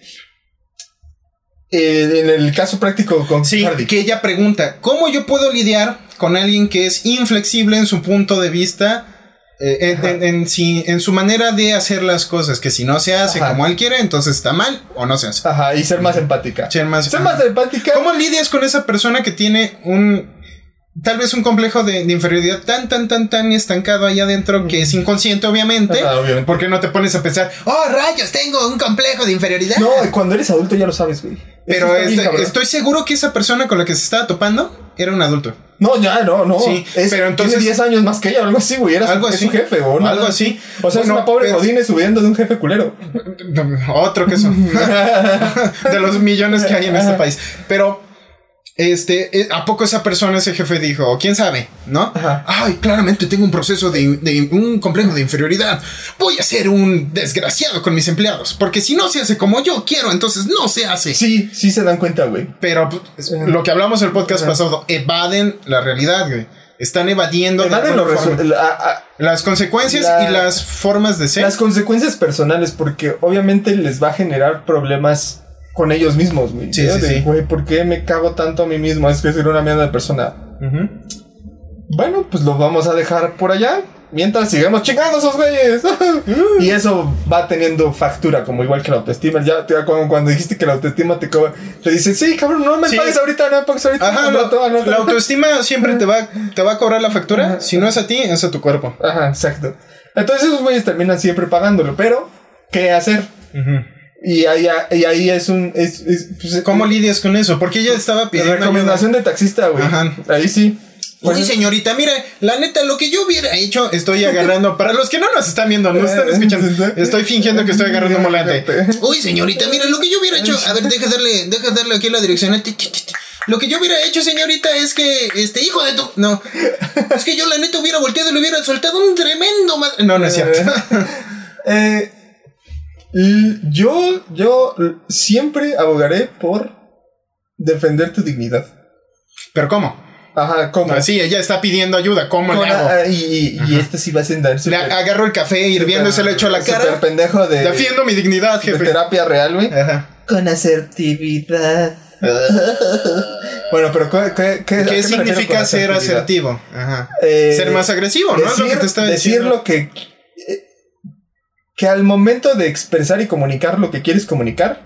eh, en el caso práctico con Sí, Hardy. que ella pregunta, ¿cómo yo puedo lidiar con alguien que es inflexible en su punto de vista? eh, en, Ajá. en- en si- en su manera de hacer las cosas, que si no se hace Ajá. como él quiere, entonces está mal o no se hace. Ajá, y ser más empática. Ser más- Ser más empática. ¿Cómo lidias con esa persona que tiene un tal vez un complejo de, de inferioridad tan tan tan tan estancado allá adentro que es inconsciente obviamente? Obviamente. Porque no te pones a pensar, oh rayos, tengo un complejo de inferioridad. No, cuando eres adulto ya lo sabes, güey. Pero este- estoy seguro que esa persona con la que se estaba topando era un adulto. No, ya, no, no. Sí, Es- pero entonces- Tiene 10 años más que ella, algo así, güey. Era Algo así. su jefe, o nada Algo así. O sea, es una pobre pero- subiendo de un jefe culero. Otro que eso. de los millones que hay en este país. Pero, este, eh, ¿a poco esa persona, ese jefe dijo, quién sabe, no? Ajá. Ay, claramente tengo un proceso de, de un complejo de inferioridad. Voy a ser un desgraciado con mis empleados, porque si no se hace como yo quiero, entonces no se hace. Sí, sí se dan cuenta, güey. Pero pues, lo que hablamos en el podcast pasado, evaden la realidad, güey. Están evadiendo Evaden la- las consecuencias la- y las formas de ser. las consecuencias personales, porque obviamente les va a generar problemas con ellos mismos, güey. Sí, ¿no? sí, De. Güey, ¿por qué me cago tanto a mí mismo? Es que soy una mierda de persona. Bueno, pues lo vamos a dejar por allá. Mientras sigamos chingando esos güeyes. y eso va teniendo factura, como igual que la autoestima. Ya te- cuando, cuando dijiste que la autoestima te cobra, te dice, sí, cabrón, no me Sí. pagues ahorita, no me pagues ahorita. Ajá, rato, al rato". la autoestima siempre te va, te va a cobrar la factura. Ajá. Si no es a ti, es a tu cuerpo. Ajá, exacto. Entonces esos güeyes terminan siempre pagándolo, pero qué hacer. Y ahí, y ahí es un. Es, es- pues, ¿Cómo lidias con eso? Porque ella estaba pidiendo. recomendación de taxista, güey. Ajá. Ahí sí. Uy, Pues- señorita, mire, la neta, lo que yo hubiera hecho, estoy agarrando. Para los que no nos están viendo, no están escuchando, estoy fingiendo que estoy agarrando un volante. Uy, señorita, mire, lo que yo hubiera hecho. A ver, deja darle, deja darle aquí la dirección. Lo que yo hubiera hecho, señorita, es que, este, hijo de tu. No. Es que yo, la neta, hubiera volteado y le hubiera soltado un tremendo. No, no es cierto. Eh, yo, yo siempre abogaré por defender tu dignidad. Pero, ¿cómo? Ajá, ¿cómo? Así, ella está pidiendo ayuda. ¿Cómo Con- le hago? ah, y, y, este sí va a ser dar Le agarro el café hirviendo se lo echo a la cara. pendejo de, Defiendo mi dignidad, de jefe. terapia real, güey. Ajá. Con asertividad. bueno, pero ¿qué, qué, qué- a ¿Qué qué me refiero significa ser asertivo? Ajá. Eh, Ser más agresivo, ¿no? es lo que te estaba decir lo que. eh, Que al momento de expresar y comunicar lo que quieres comunicar,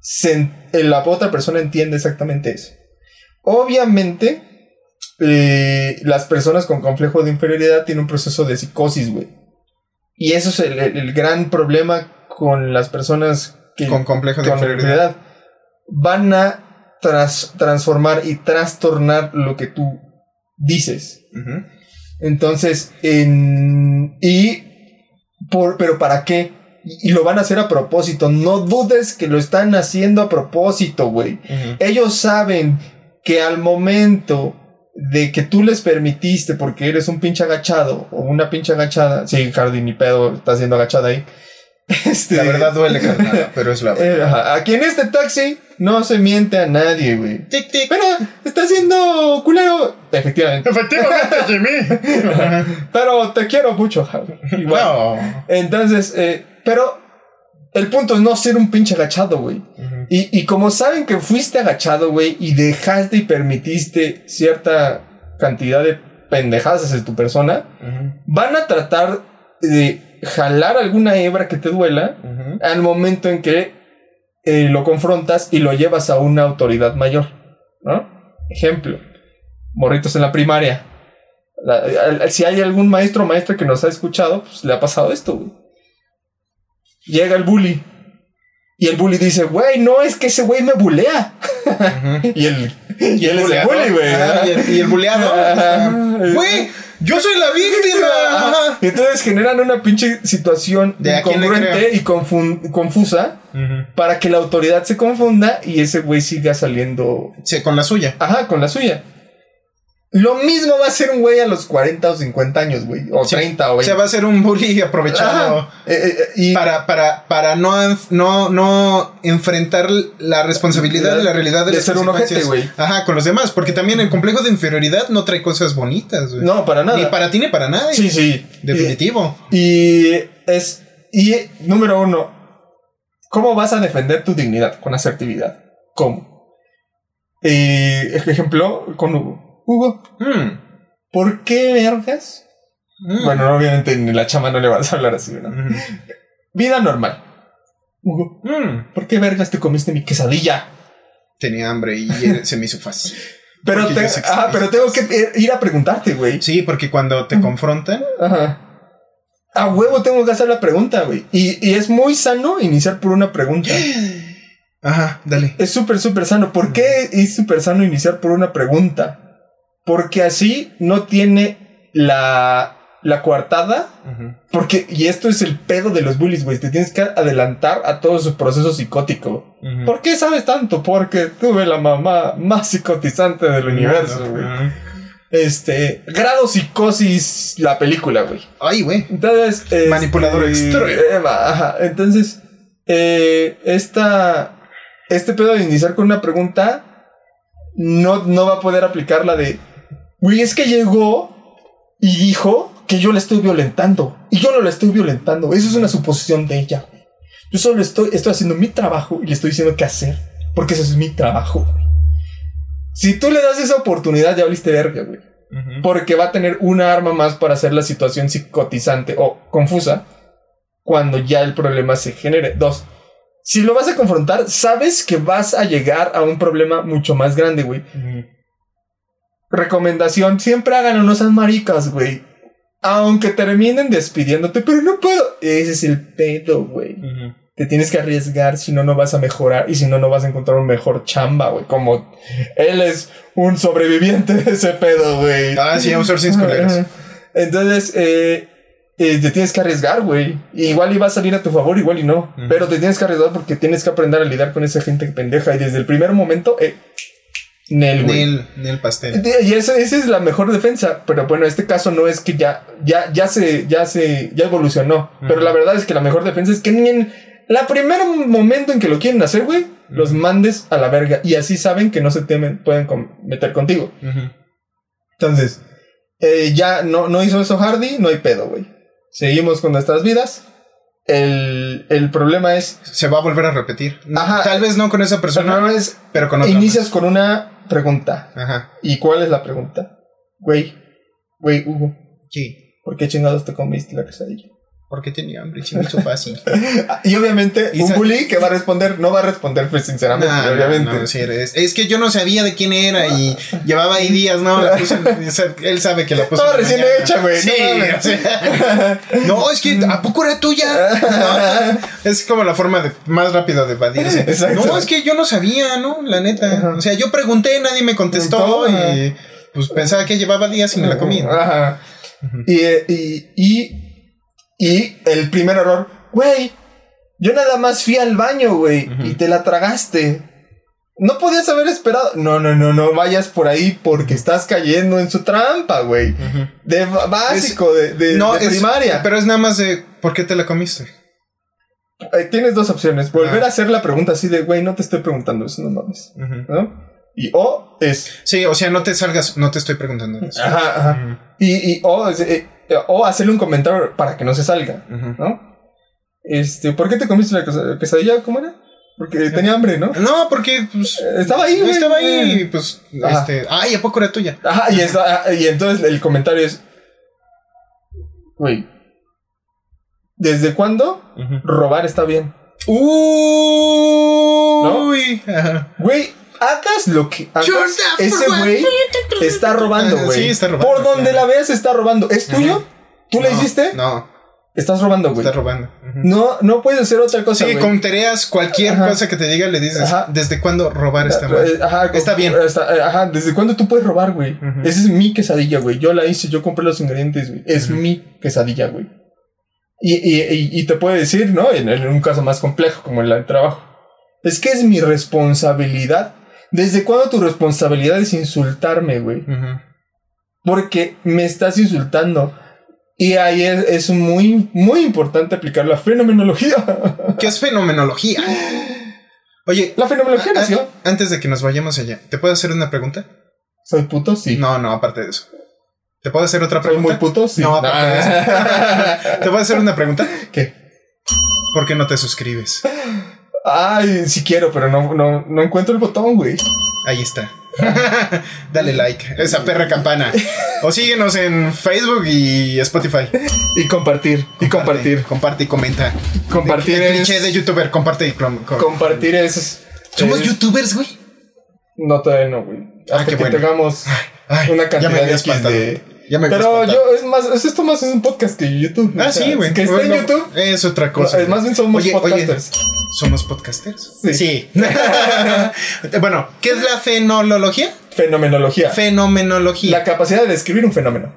se eh, la otra persona entiende exactamente eso. Obviamente, eh, las personas con complejo de inferioridad tienen un proceso de psicosis, güey. Y eso es el, el- gran problema con las personas que, Con complejo de con inferioridad. Van a tras- transformar y trastornar lo que tú dices. Entonces, en, y por, pero ¿para qué? Y, y lo van a hacer a propósito. No dudes que lo están haciendo a propósito, güey. Ellos saben que al momento de que tú les permitiste, porque eres un pinche agachado o una pinche agachada, sí, Hardy, ni pedo, está siendo agachada ahí. Este, La verdad duele, carnal, pero es la verdad. eh, ajá, aquí en este taxi no se miente a nadie, güey. Tic, tic. Pero está siendo culero. Efectivamente. Efectivamente, Jimmy. Pero te quiero mucho, Hardy. Igual. No. Entonces, eh, pero el punto es no ser un pinche agachado, güey. Y, y como saben que fuiste agachado, güey, y dejaste y permitiste cierta cantidad de pendejadas en tu persona, van a tratar de jalar alguna hebra que te duela al momento en que eh, lo confrontas y lo llevas a una autoridad mayor, ¿no? Ejemplo, morritos en la primaria. La- si hay algún maestro o maestra que nos ha escuchado, pues le ha pasado esto, güey. Llega el bully. Y el bully dice, güey, no es que ese güey me bulea. Y él, y él es el bully, güey. Ajá, y el- y el buleado. Ajá. Güey, yo soy la víctima. Ajá. Entonces generan una pinche situación ¿De incongruente y confun- confusa para que la autoridad se confunda y ese güey siga saliendo, Sí, con la suya. ajá, con la suya. Lo mismo va a ser un güey a los 40 o 50 años, güey, o Sí. 30 o O 20. sea, va a ser un bully aprovechado. Eh, eh, eh, y Para, para, para no, no, no enfrentar la responsabilidad y la realidad de, De ser un ojete, consecuencias. güey. Ajá, con los demás. Porque también el complejo de inferioridad no trae cosas bonitas, güey. no, para nada. Ni para ti ni para nadie. Sí, sí. Definitivo. Y, y es y número uno, ¿cómo vas a defender tu dignidad con asertividad? ¿Cómo? Eh, ejemplo con Hugo. Hugo, Mm. ¿por qué vergas? Mm. Bueno, obviamente ni la chama no le vas a hablar así, ¿no? Ujú. Vida normal. Hugo. ¿por qué vergas te comiste mi quesadilla? Tenía hambre y se me hizo fácil. Pero, te- ah, pero tengo que ir- ir a preguntarte, güey. Sí, porque cuando te confrontan. Ajá. A huevo tengo que hacer la pregunta, güey. Y, y es muy sano iniciar por una pregunta. Ajá, dale. Es súper, súper sano. ¿Por qué es súper sano iniciar por una pregunta? Porque así no tiene la, la coartada. Porque, y esto es el pedo de los bullies, güey. Te tienes que adelantar a todo su proceso psicótico. ¿Por qué sabes tanto? Porque tuve la mamá más psicotizante del universo, güey. Este, grado psicosis, la película, güey. Ay, güey. Entonces. este, Manipulador extremo. ajá. Entonces, eh, esta. Este pedo de iniciar con una pregunta. No, no va a poder aplicar la de. Güey, es que llegó y dijo que yo la estoy violentando. Y yo no la estoy violentando. Eso es una suposición de ella. Yo solo estoy, estoy haciendo mi trabajo y le estoy diciendo qué hacer. Porque ese es mi trabajo, güey. Si tú le das esa oportunidad, ya abriste verga, güey. Porque va a tener una arma más para hacer la situación psicotizante o confusa cuando ya el problema se genere. Dos, si lo vas a confrontar, sabes que vas a llegar a un problema mucho más grande, güey. Recomendación, siempre háganlo, no sean maricas, güey. Aunque terminen despidiéndote, pero no puedo. Ese es el pedo, güey. Te tienes que arriesgar, si no, no vas a mejorar y si no, no vas a encontrar un mejor chamba, güey. Como él es un sobreviviente de ese pedo, güey. Ah, sí, ver sin colegas. Entonces, eh, eh, te tienes que arriesgar, güey. Igual iba a salir a tu favor, igual y no. Pero te tienes que arriesgar porque tienes que aprender a lidiar con esa gente pendeja. Y desde el primer momento, eh, Nel. Nel, Nel pastel. Y esa, esa es la mejor defensa. Pero bueno, este caso no es que ya, ya, ya se, ya se, ya evolucionó. Pero la verdad es que la mejor defensa es que ni en la primer momento en que lo quieren hacer, güey, los mandes a la verga. Y así saben que no se temen, pueden meter contigo. Entonces, eh, ya no, no hizo eso Hardy, no hay pedo, güey. Seguimos con nuestras vidas. El, el, problema es. Se va a volver a repetir. Ajá. Tal vez no con esa persona, pero, es, pero con otra. Inicias con una pregunta. Ajá. ¿Y cuál es la pregunta? Güey, güey, Hugo. Sí. ¿Por qué chingados te comiste la quesadilla? Porque tenía hambre y se me hizo fácil. y obviamente, un bully que va a responder, no va a responder, pues sinceramente, obviamente. No, sí, es, es, que yo no sabía de quién era y llevaba ahí días, ¿no? La puse, él sabe que la puse. Estaba recién hecha, güey. Sí, no, o sea, no, es que ¿a poco era tuya? es como la forma de, más rápida de evadirse. Exacto. No, es que yo no sabía, ¿no? La neta. O sea, yo pregunté, nadie me contestó y pues pensaba que llevaba días y me la comí. Ajá. y, y, y y el primer error, güey, yo nada más fui al baño, güey, y te la tragaste. No podías haber esperado. No, no, no, no vayas por ahí porque estás cayendo en su trampa, güey. De básico, de, de, primaria. Pero es nada más de ¿por qué te la comiste? Eh, tienes dos opciones. Volver a hacer la pregunta así de, güey, no te estoy preguntando eso, no mames. ¿No? Y o es. Sí, o sea, no te salgas, no te estoy preguntando eso. Ajá, ajá. Y, y o. Eh, o hacerle un comentario para que no se salga, ¿no? Este, ¿por qué te comiste la quesadilla? ¿Cómo era? Porque tenía hambre, ¿no? No, porque pues, estaba ahí, güey. Estaba ahí y pues este, ay, ¿a poco era tuya? Ajá, y, está, y entonces el comentario es güey, ¿desde cuándo robar está bien? Uy, ¿No? Güey, hagas lo que hagas. Ese güey está robando, güey. Sí, está robando. Por donde la veas está robando. ¿Es tuyo? ¿Tú le hiciste? No. Estás robando, güey. Estás robando. No, no puedes hacer otra cosa. Sí, con tareas, cualquier cosa que te diga, le dices, ¿desde cuándo robar está mal? Eh, ajá, está bien. Eh, ajá, ¿desde cuándo tú puedes robar, güey? Esa es mi quesadilla, güey. Yo la hice, yo compré los ingredientes, güey. Es mi quesadilla, güey. Y, y, y, te puede decir, ¿no? En, en, un caso más complejo, como el trabajo. Es que es mi responsabilidad ¿Desde cuándo tu responsabilidad es insultarme, güey? Porque me estás insultando. Y ahí es, muy, muy importante aplicar la fenomenología. ¿Qué es fenomenología? Oye, la fenomenología nació. Antes de que nos vayamos allá, ¿te puedo hacer una pregunta? ¿Soy puto? Sí. No, no, aparte de eso. ¿Te puedo hacer otra pregunta? ¿Soy muy puto? Sí. No, aparte de eso. ¿Te puedo hacer una pregunta? ¿Qué? ¿Por qué no te suscribes? Ay, sí quiero, pero no, no, no encuentro el botón, güey. Ahí está. Dale like, esa perra campana. O síguenos en Facebook y Spotify. Y compartir. y compartir. Comparte y comenta. Compartir es. Cliché de youtuber, comparte y Compartir es. ¿Somos youtubers, güey? No, todavía no, güey. Ah, Hasta que tengamos una cantidad de, pero yo, es más, es esto más es un podcast que YouTube. Ah, sí, güey. Que esté en YouTube. Es otra cosa. más bien somos podcasters. ¿Somos podcasters? Sí. bueno, ¿qué es la fenología? Fenomenología. Fenomenología. La capacidad de describir un fenómeno.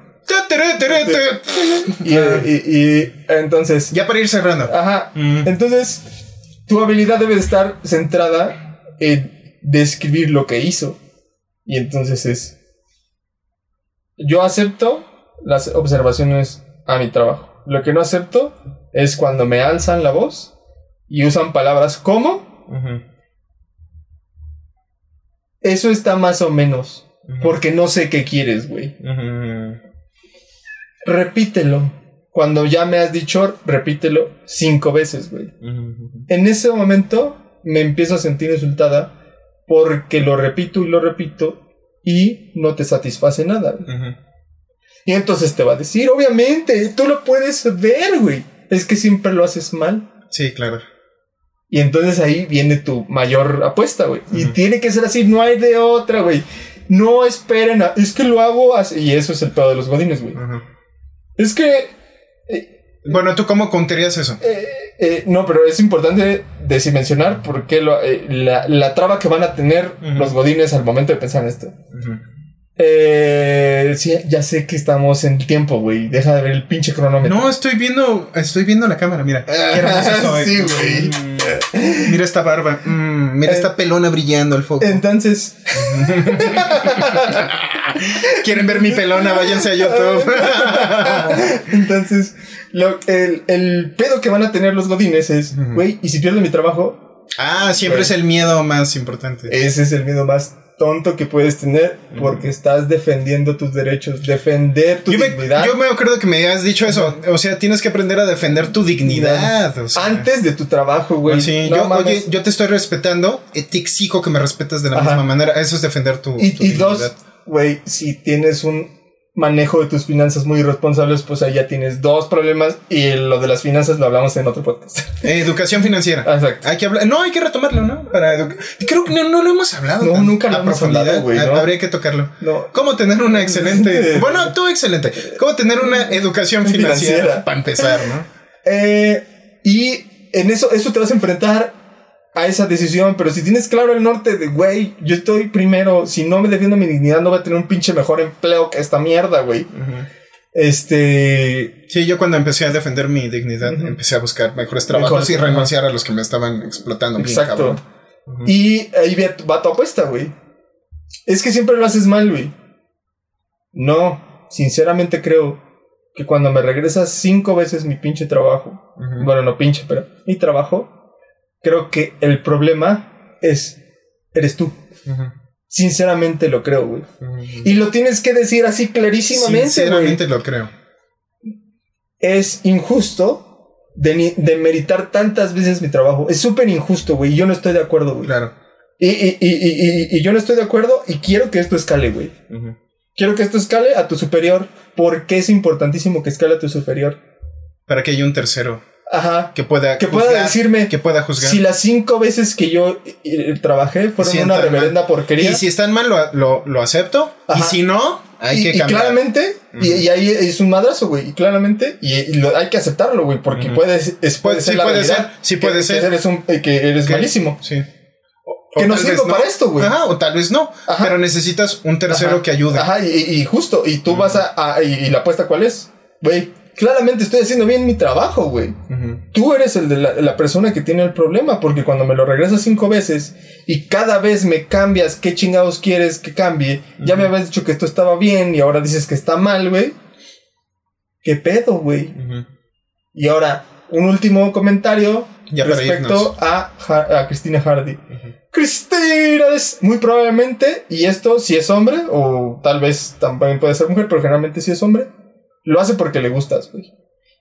y, y, entonces. Ya para ir cerrando. Ajá. Mm. Entonces, tu habilidad debe estar centrada en describir lo que hizo. Y entonces es yo acepto las observaciones a mi trabajo. Lo que no acepto es cuando me alzan la voz y usan palabras como. Eso está más o menos. Porque no sé qué quieres, güey. Repítelo. Cuando ya me has dicho, repítelo cinco veces, güey. En ese momento me empiezo a sentir insultada porque lo repito y lo repito y no te satisface nada. Y entonces te va a decir, obviamente, tú lo puedes ver, güey. Es que siempre lo haces mal. Sí, claro. Y entonces ahí viene tu mayor apuesta, güey. Y tiene que ser así, no hay de otra, güey. No esperen a... Es que lo hago así. Y eso es el pedo de los godines, güey. Es que. eh, Bueno, ¿tú cómo contarías eso? eh, eh, no, pero es importante mencionar por qué lo- eh, la, la traba que van a tener los godines al momento de pensar en esto. Eh, sí, ya sé que estamos en tiempo, güey. Deja de ver el pinche cronómetro. No, estoy viendo, estoy viendo la cámara, mira. Sí, güey. Mm, Mira esta barba. Mm, mira Eh, esta pelona brillando al foco. Entonces, ¿Quieren ver mi pelona? Váyanse a YouTube. entonces, lo, el, el pedo que van a tener los godines es, güey, ¿y si pierdo mi trabajo? ah, siempre es el miedo más importante. Ese es el miedo más tonto que puedes tener porque estás defendiendo tus derechos, defender tu Yo me, dignidad yo me acuerdo que me has dicho eso. O sea, tienes que aprender a defender tu dignidad. o sea. antes de tu trabajo, güey. Sí, No yo, oye, yo te estoy respetando, eh, te exijo que me respetes de la Ajá. misma manera. Eso es defender tu, y, tu y dignidad. dos, güey, si tienes un manejo de tus finanzas muy irresponsables, pues ahí ya tienes dos problemas y lo de las finanzas lo hablamos en otro podcast. Educación financiera. Exacto. Hay que hablar. No, hay que retomarlo, ¿no? Para Creo que no, no lo hemos hablado. No, nunca lo a hemos profundidad. hablado, güey, Ha- ¿no? Habría que tocarlo. No. ¿Cómo tener una excelente. Bueno, tú excelente. ¿Cómo tener una educación financiera? Financiera. Para empezar, ¿no? Eh, y en eso, eso te vas a enfrentar a esa decisión, pero si tienes claro el norte de, güey, yo estoy primero, si no me defiendo mi dignidad, no voy a tener un pinche mejor empleo que esta mierda, güey. Este... Sí, yo cuando empecé a defender mi dignidad, empecé a buscar mejores trabajos y renunciar a los que me estaban explotando. Exacto. Y ahí va tu apuesta, güey. Es que siempre lo haces mal, güey. No, sinceramente creo que cuando me regresas cinco veces mi pinche trabajo, bueno, no pinche, pero mi trabajo, creo que el problema es, eres tú. Sinceramente lo creo, güey. Y lo tienes que decir así clarísimamente, güey. Sinceramente lo creo. Es injusto de, ni- de meritar tantas veces mi trabajo. Es súper injusto, güey. Yo no estoy de acuerdo, güey. Claro. Y, y- y- y- yo no estoy de acuerdo y quiero que esto escale, güey. Quiero que esto escale a tu superior. Porque es importantísimo que escale a tu superior. Para que haya un tercero Ajá. que pueda Que pueda decirme que pueda juzgar. si las cinco veces que yo eh, trabajé fueron una reverenda porquería. Y si están mal, lo, lo, lo acepto. Y si no, hay y, que y cambiar. claramente, y, Ujú. y ahí es un madrazo, güey. Y claramente, y, y lo- hay que aceptarlo, güey, porque Ujú. puede, es, puede ser sí la puede ser, sí puede que ser. eres un- eh, que eres Que- malísimo. Sí. O- Que o no sirvo para esto, güey. Ajá, o tal vez no. Ajá. Pero necesitas un tercero Ajá. que ayude. Ajá, y, justo, y tú vas a, a- y, y la apuesta cuál es, güey. Claramente estoy haciendo bien mi trabajo, güey. Tú eres el de la, la persona que tiene el problema, porque cuando me lo regresas cinco veces y cada vez me cambias qué chingados quieres que cambie, ya me habías dicho que esto estaba bien y ahora dices que está mal, güey. ¿Qué pedo, güey? Y ahora, un último comentario Ya respecto a, Ha- a Cristina Hardy. Cristina es muy probablemente, y esto si es hombre, o tal vez también puede ser mujer, pero generalmente si es hombre, lo hace porque le gustas, güey.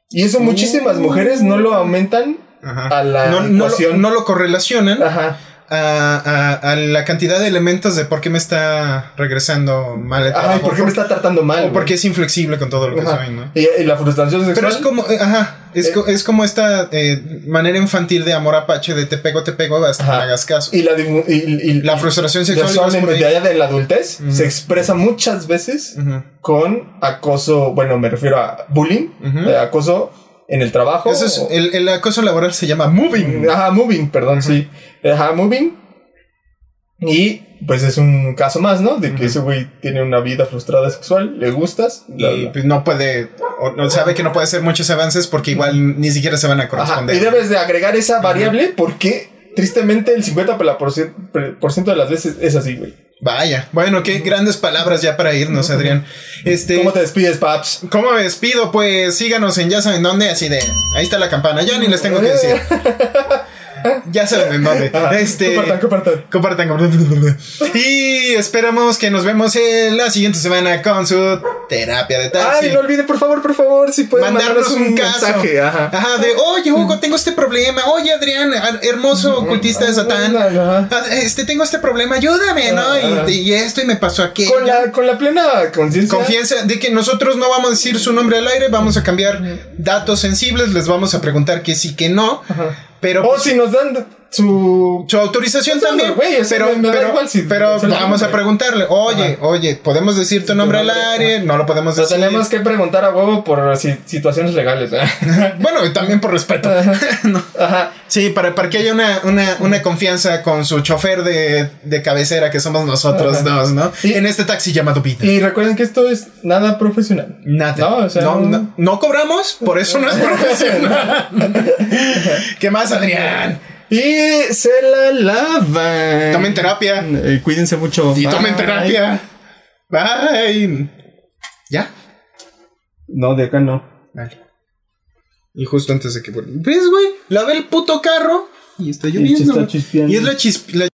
Y eso muchísimas mujeres no lo aumentan Ajá. a la no, no lo, no lo correlacionan Ajá. A, a- a la cantidad de elementos de por qué me está regresando mal Ajá, ¿y trabajo, por qué me está tratando mal? o güey? porque es inflexible con todo lo que Ajá. soy, ¿no? y, y la frustración sexual. Pero es como, eh, ajá, es, Eh. co- es como esta eh, manera infantil de amor apache de te pego, te pego hasta que Ajá. me hagas caso. Y la, y, La frustración sexual en de, la adultez se expresa muchas veces con acoso, bueno, me refiero a bullying, eh, acoso en el trabajo. Ese es- o- el, el acoso laboral se llama moving. Ajá, moving, perdón, sí. Ajá, moving. Y pues es un caso más, ¿no? De que ese güey tiene una vida frustrada sexual, le gustas. bla, Y pues, no puede, o no sabe que no puede hacer muchos avances porque igual ni siquiera se van a Ajá, corresponder. y debes de agregar esa variable porque tristemente el 50% por cien- por ciento de las veces es así, güey. Vaya, bueno, qué grandes palabras ya para irnos, Adrián. Este, ¿Cómo te despides, Paps? ¿Cómo me despido? Pues síganos en ya saben dónde, así de ahí está la campana, ya ni les tengo que decir. Ya saben en dónde. Este Compartan, compartan. compartan, compartan. Y esperamos que nos vemos en la siguiente semana con su terapia de taxi. Ay, no olviden, por favor, por favor, si pueden mandarnos mandarnos un, caso. mensaje. Ajá. Ajá, de oye, Hugo, tengo este problema. Oye, Adrián, hermoso ocultista de Satán. Ah, Este, tengo este problema, ayúdame, ¿no? Ajá. Y, y esto y me pasó aquello. Con la, con la plena conciencia. Confianza de que nosotros no vamos a decir su nombre al aire, vamos a cambiar datos sensibles, les vamos a preguntar que sí, que no. Ajá. Pero O si nos dan su. Su autorización también. pero me- me da pero, igual si- pero vamos a preguntarle, oye, oye, ¿podemos decir tu nombre al aire? No lo podemos Pero decir. tenemos que preguntar a huevo por si- situaciones legales. ¿eh? Bueno, y también por respeto. Ajá. Sí, para, para que haya una, una, una confianza con su chofer de, de cabecera que somos nosotros dos, ¿no? Y- en este taxi llamado Vida. Y recuerden que esto es nada profesional. Nada. No, o sea, no, no- no cobramos, por eso no es profesional. ¿Qué más, Adrián? Y se la lavan. Tomen terapia. Eh, cuídense mucho. Y tomen terapia. Bye. ¿Ya? No, de acá no. Vale. Y justo antes de que... ¿Ves, güey? Lavé el puto carro y está lloviendo. está chispeando. Y es la, chis- la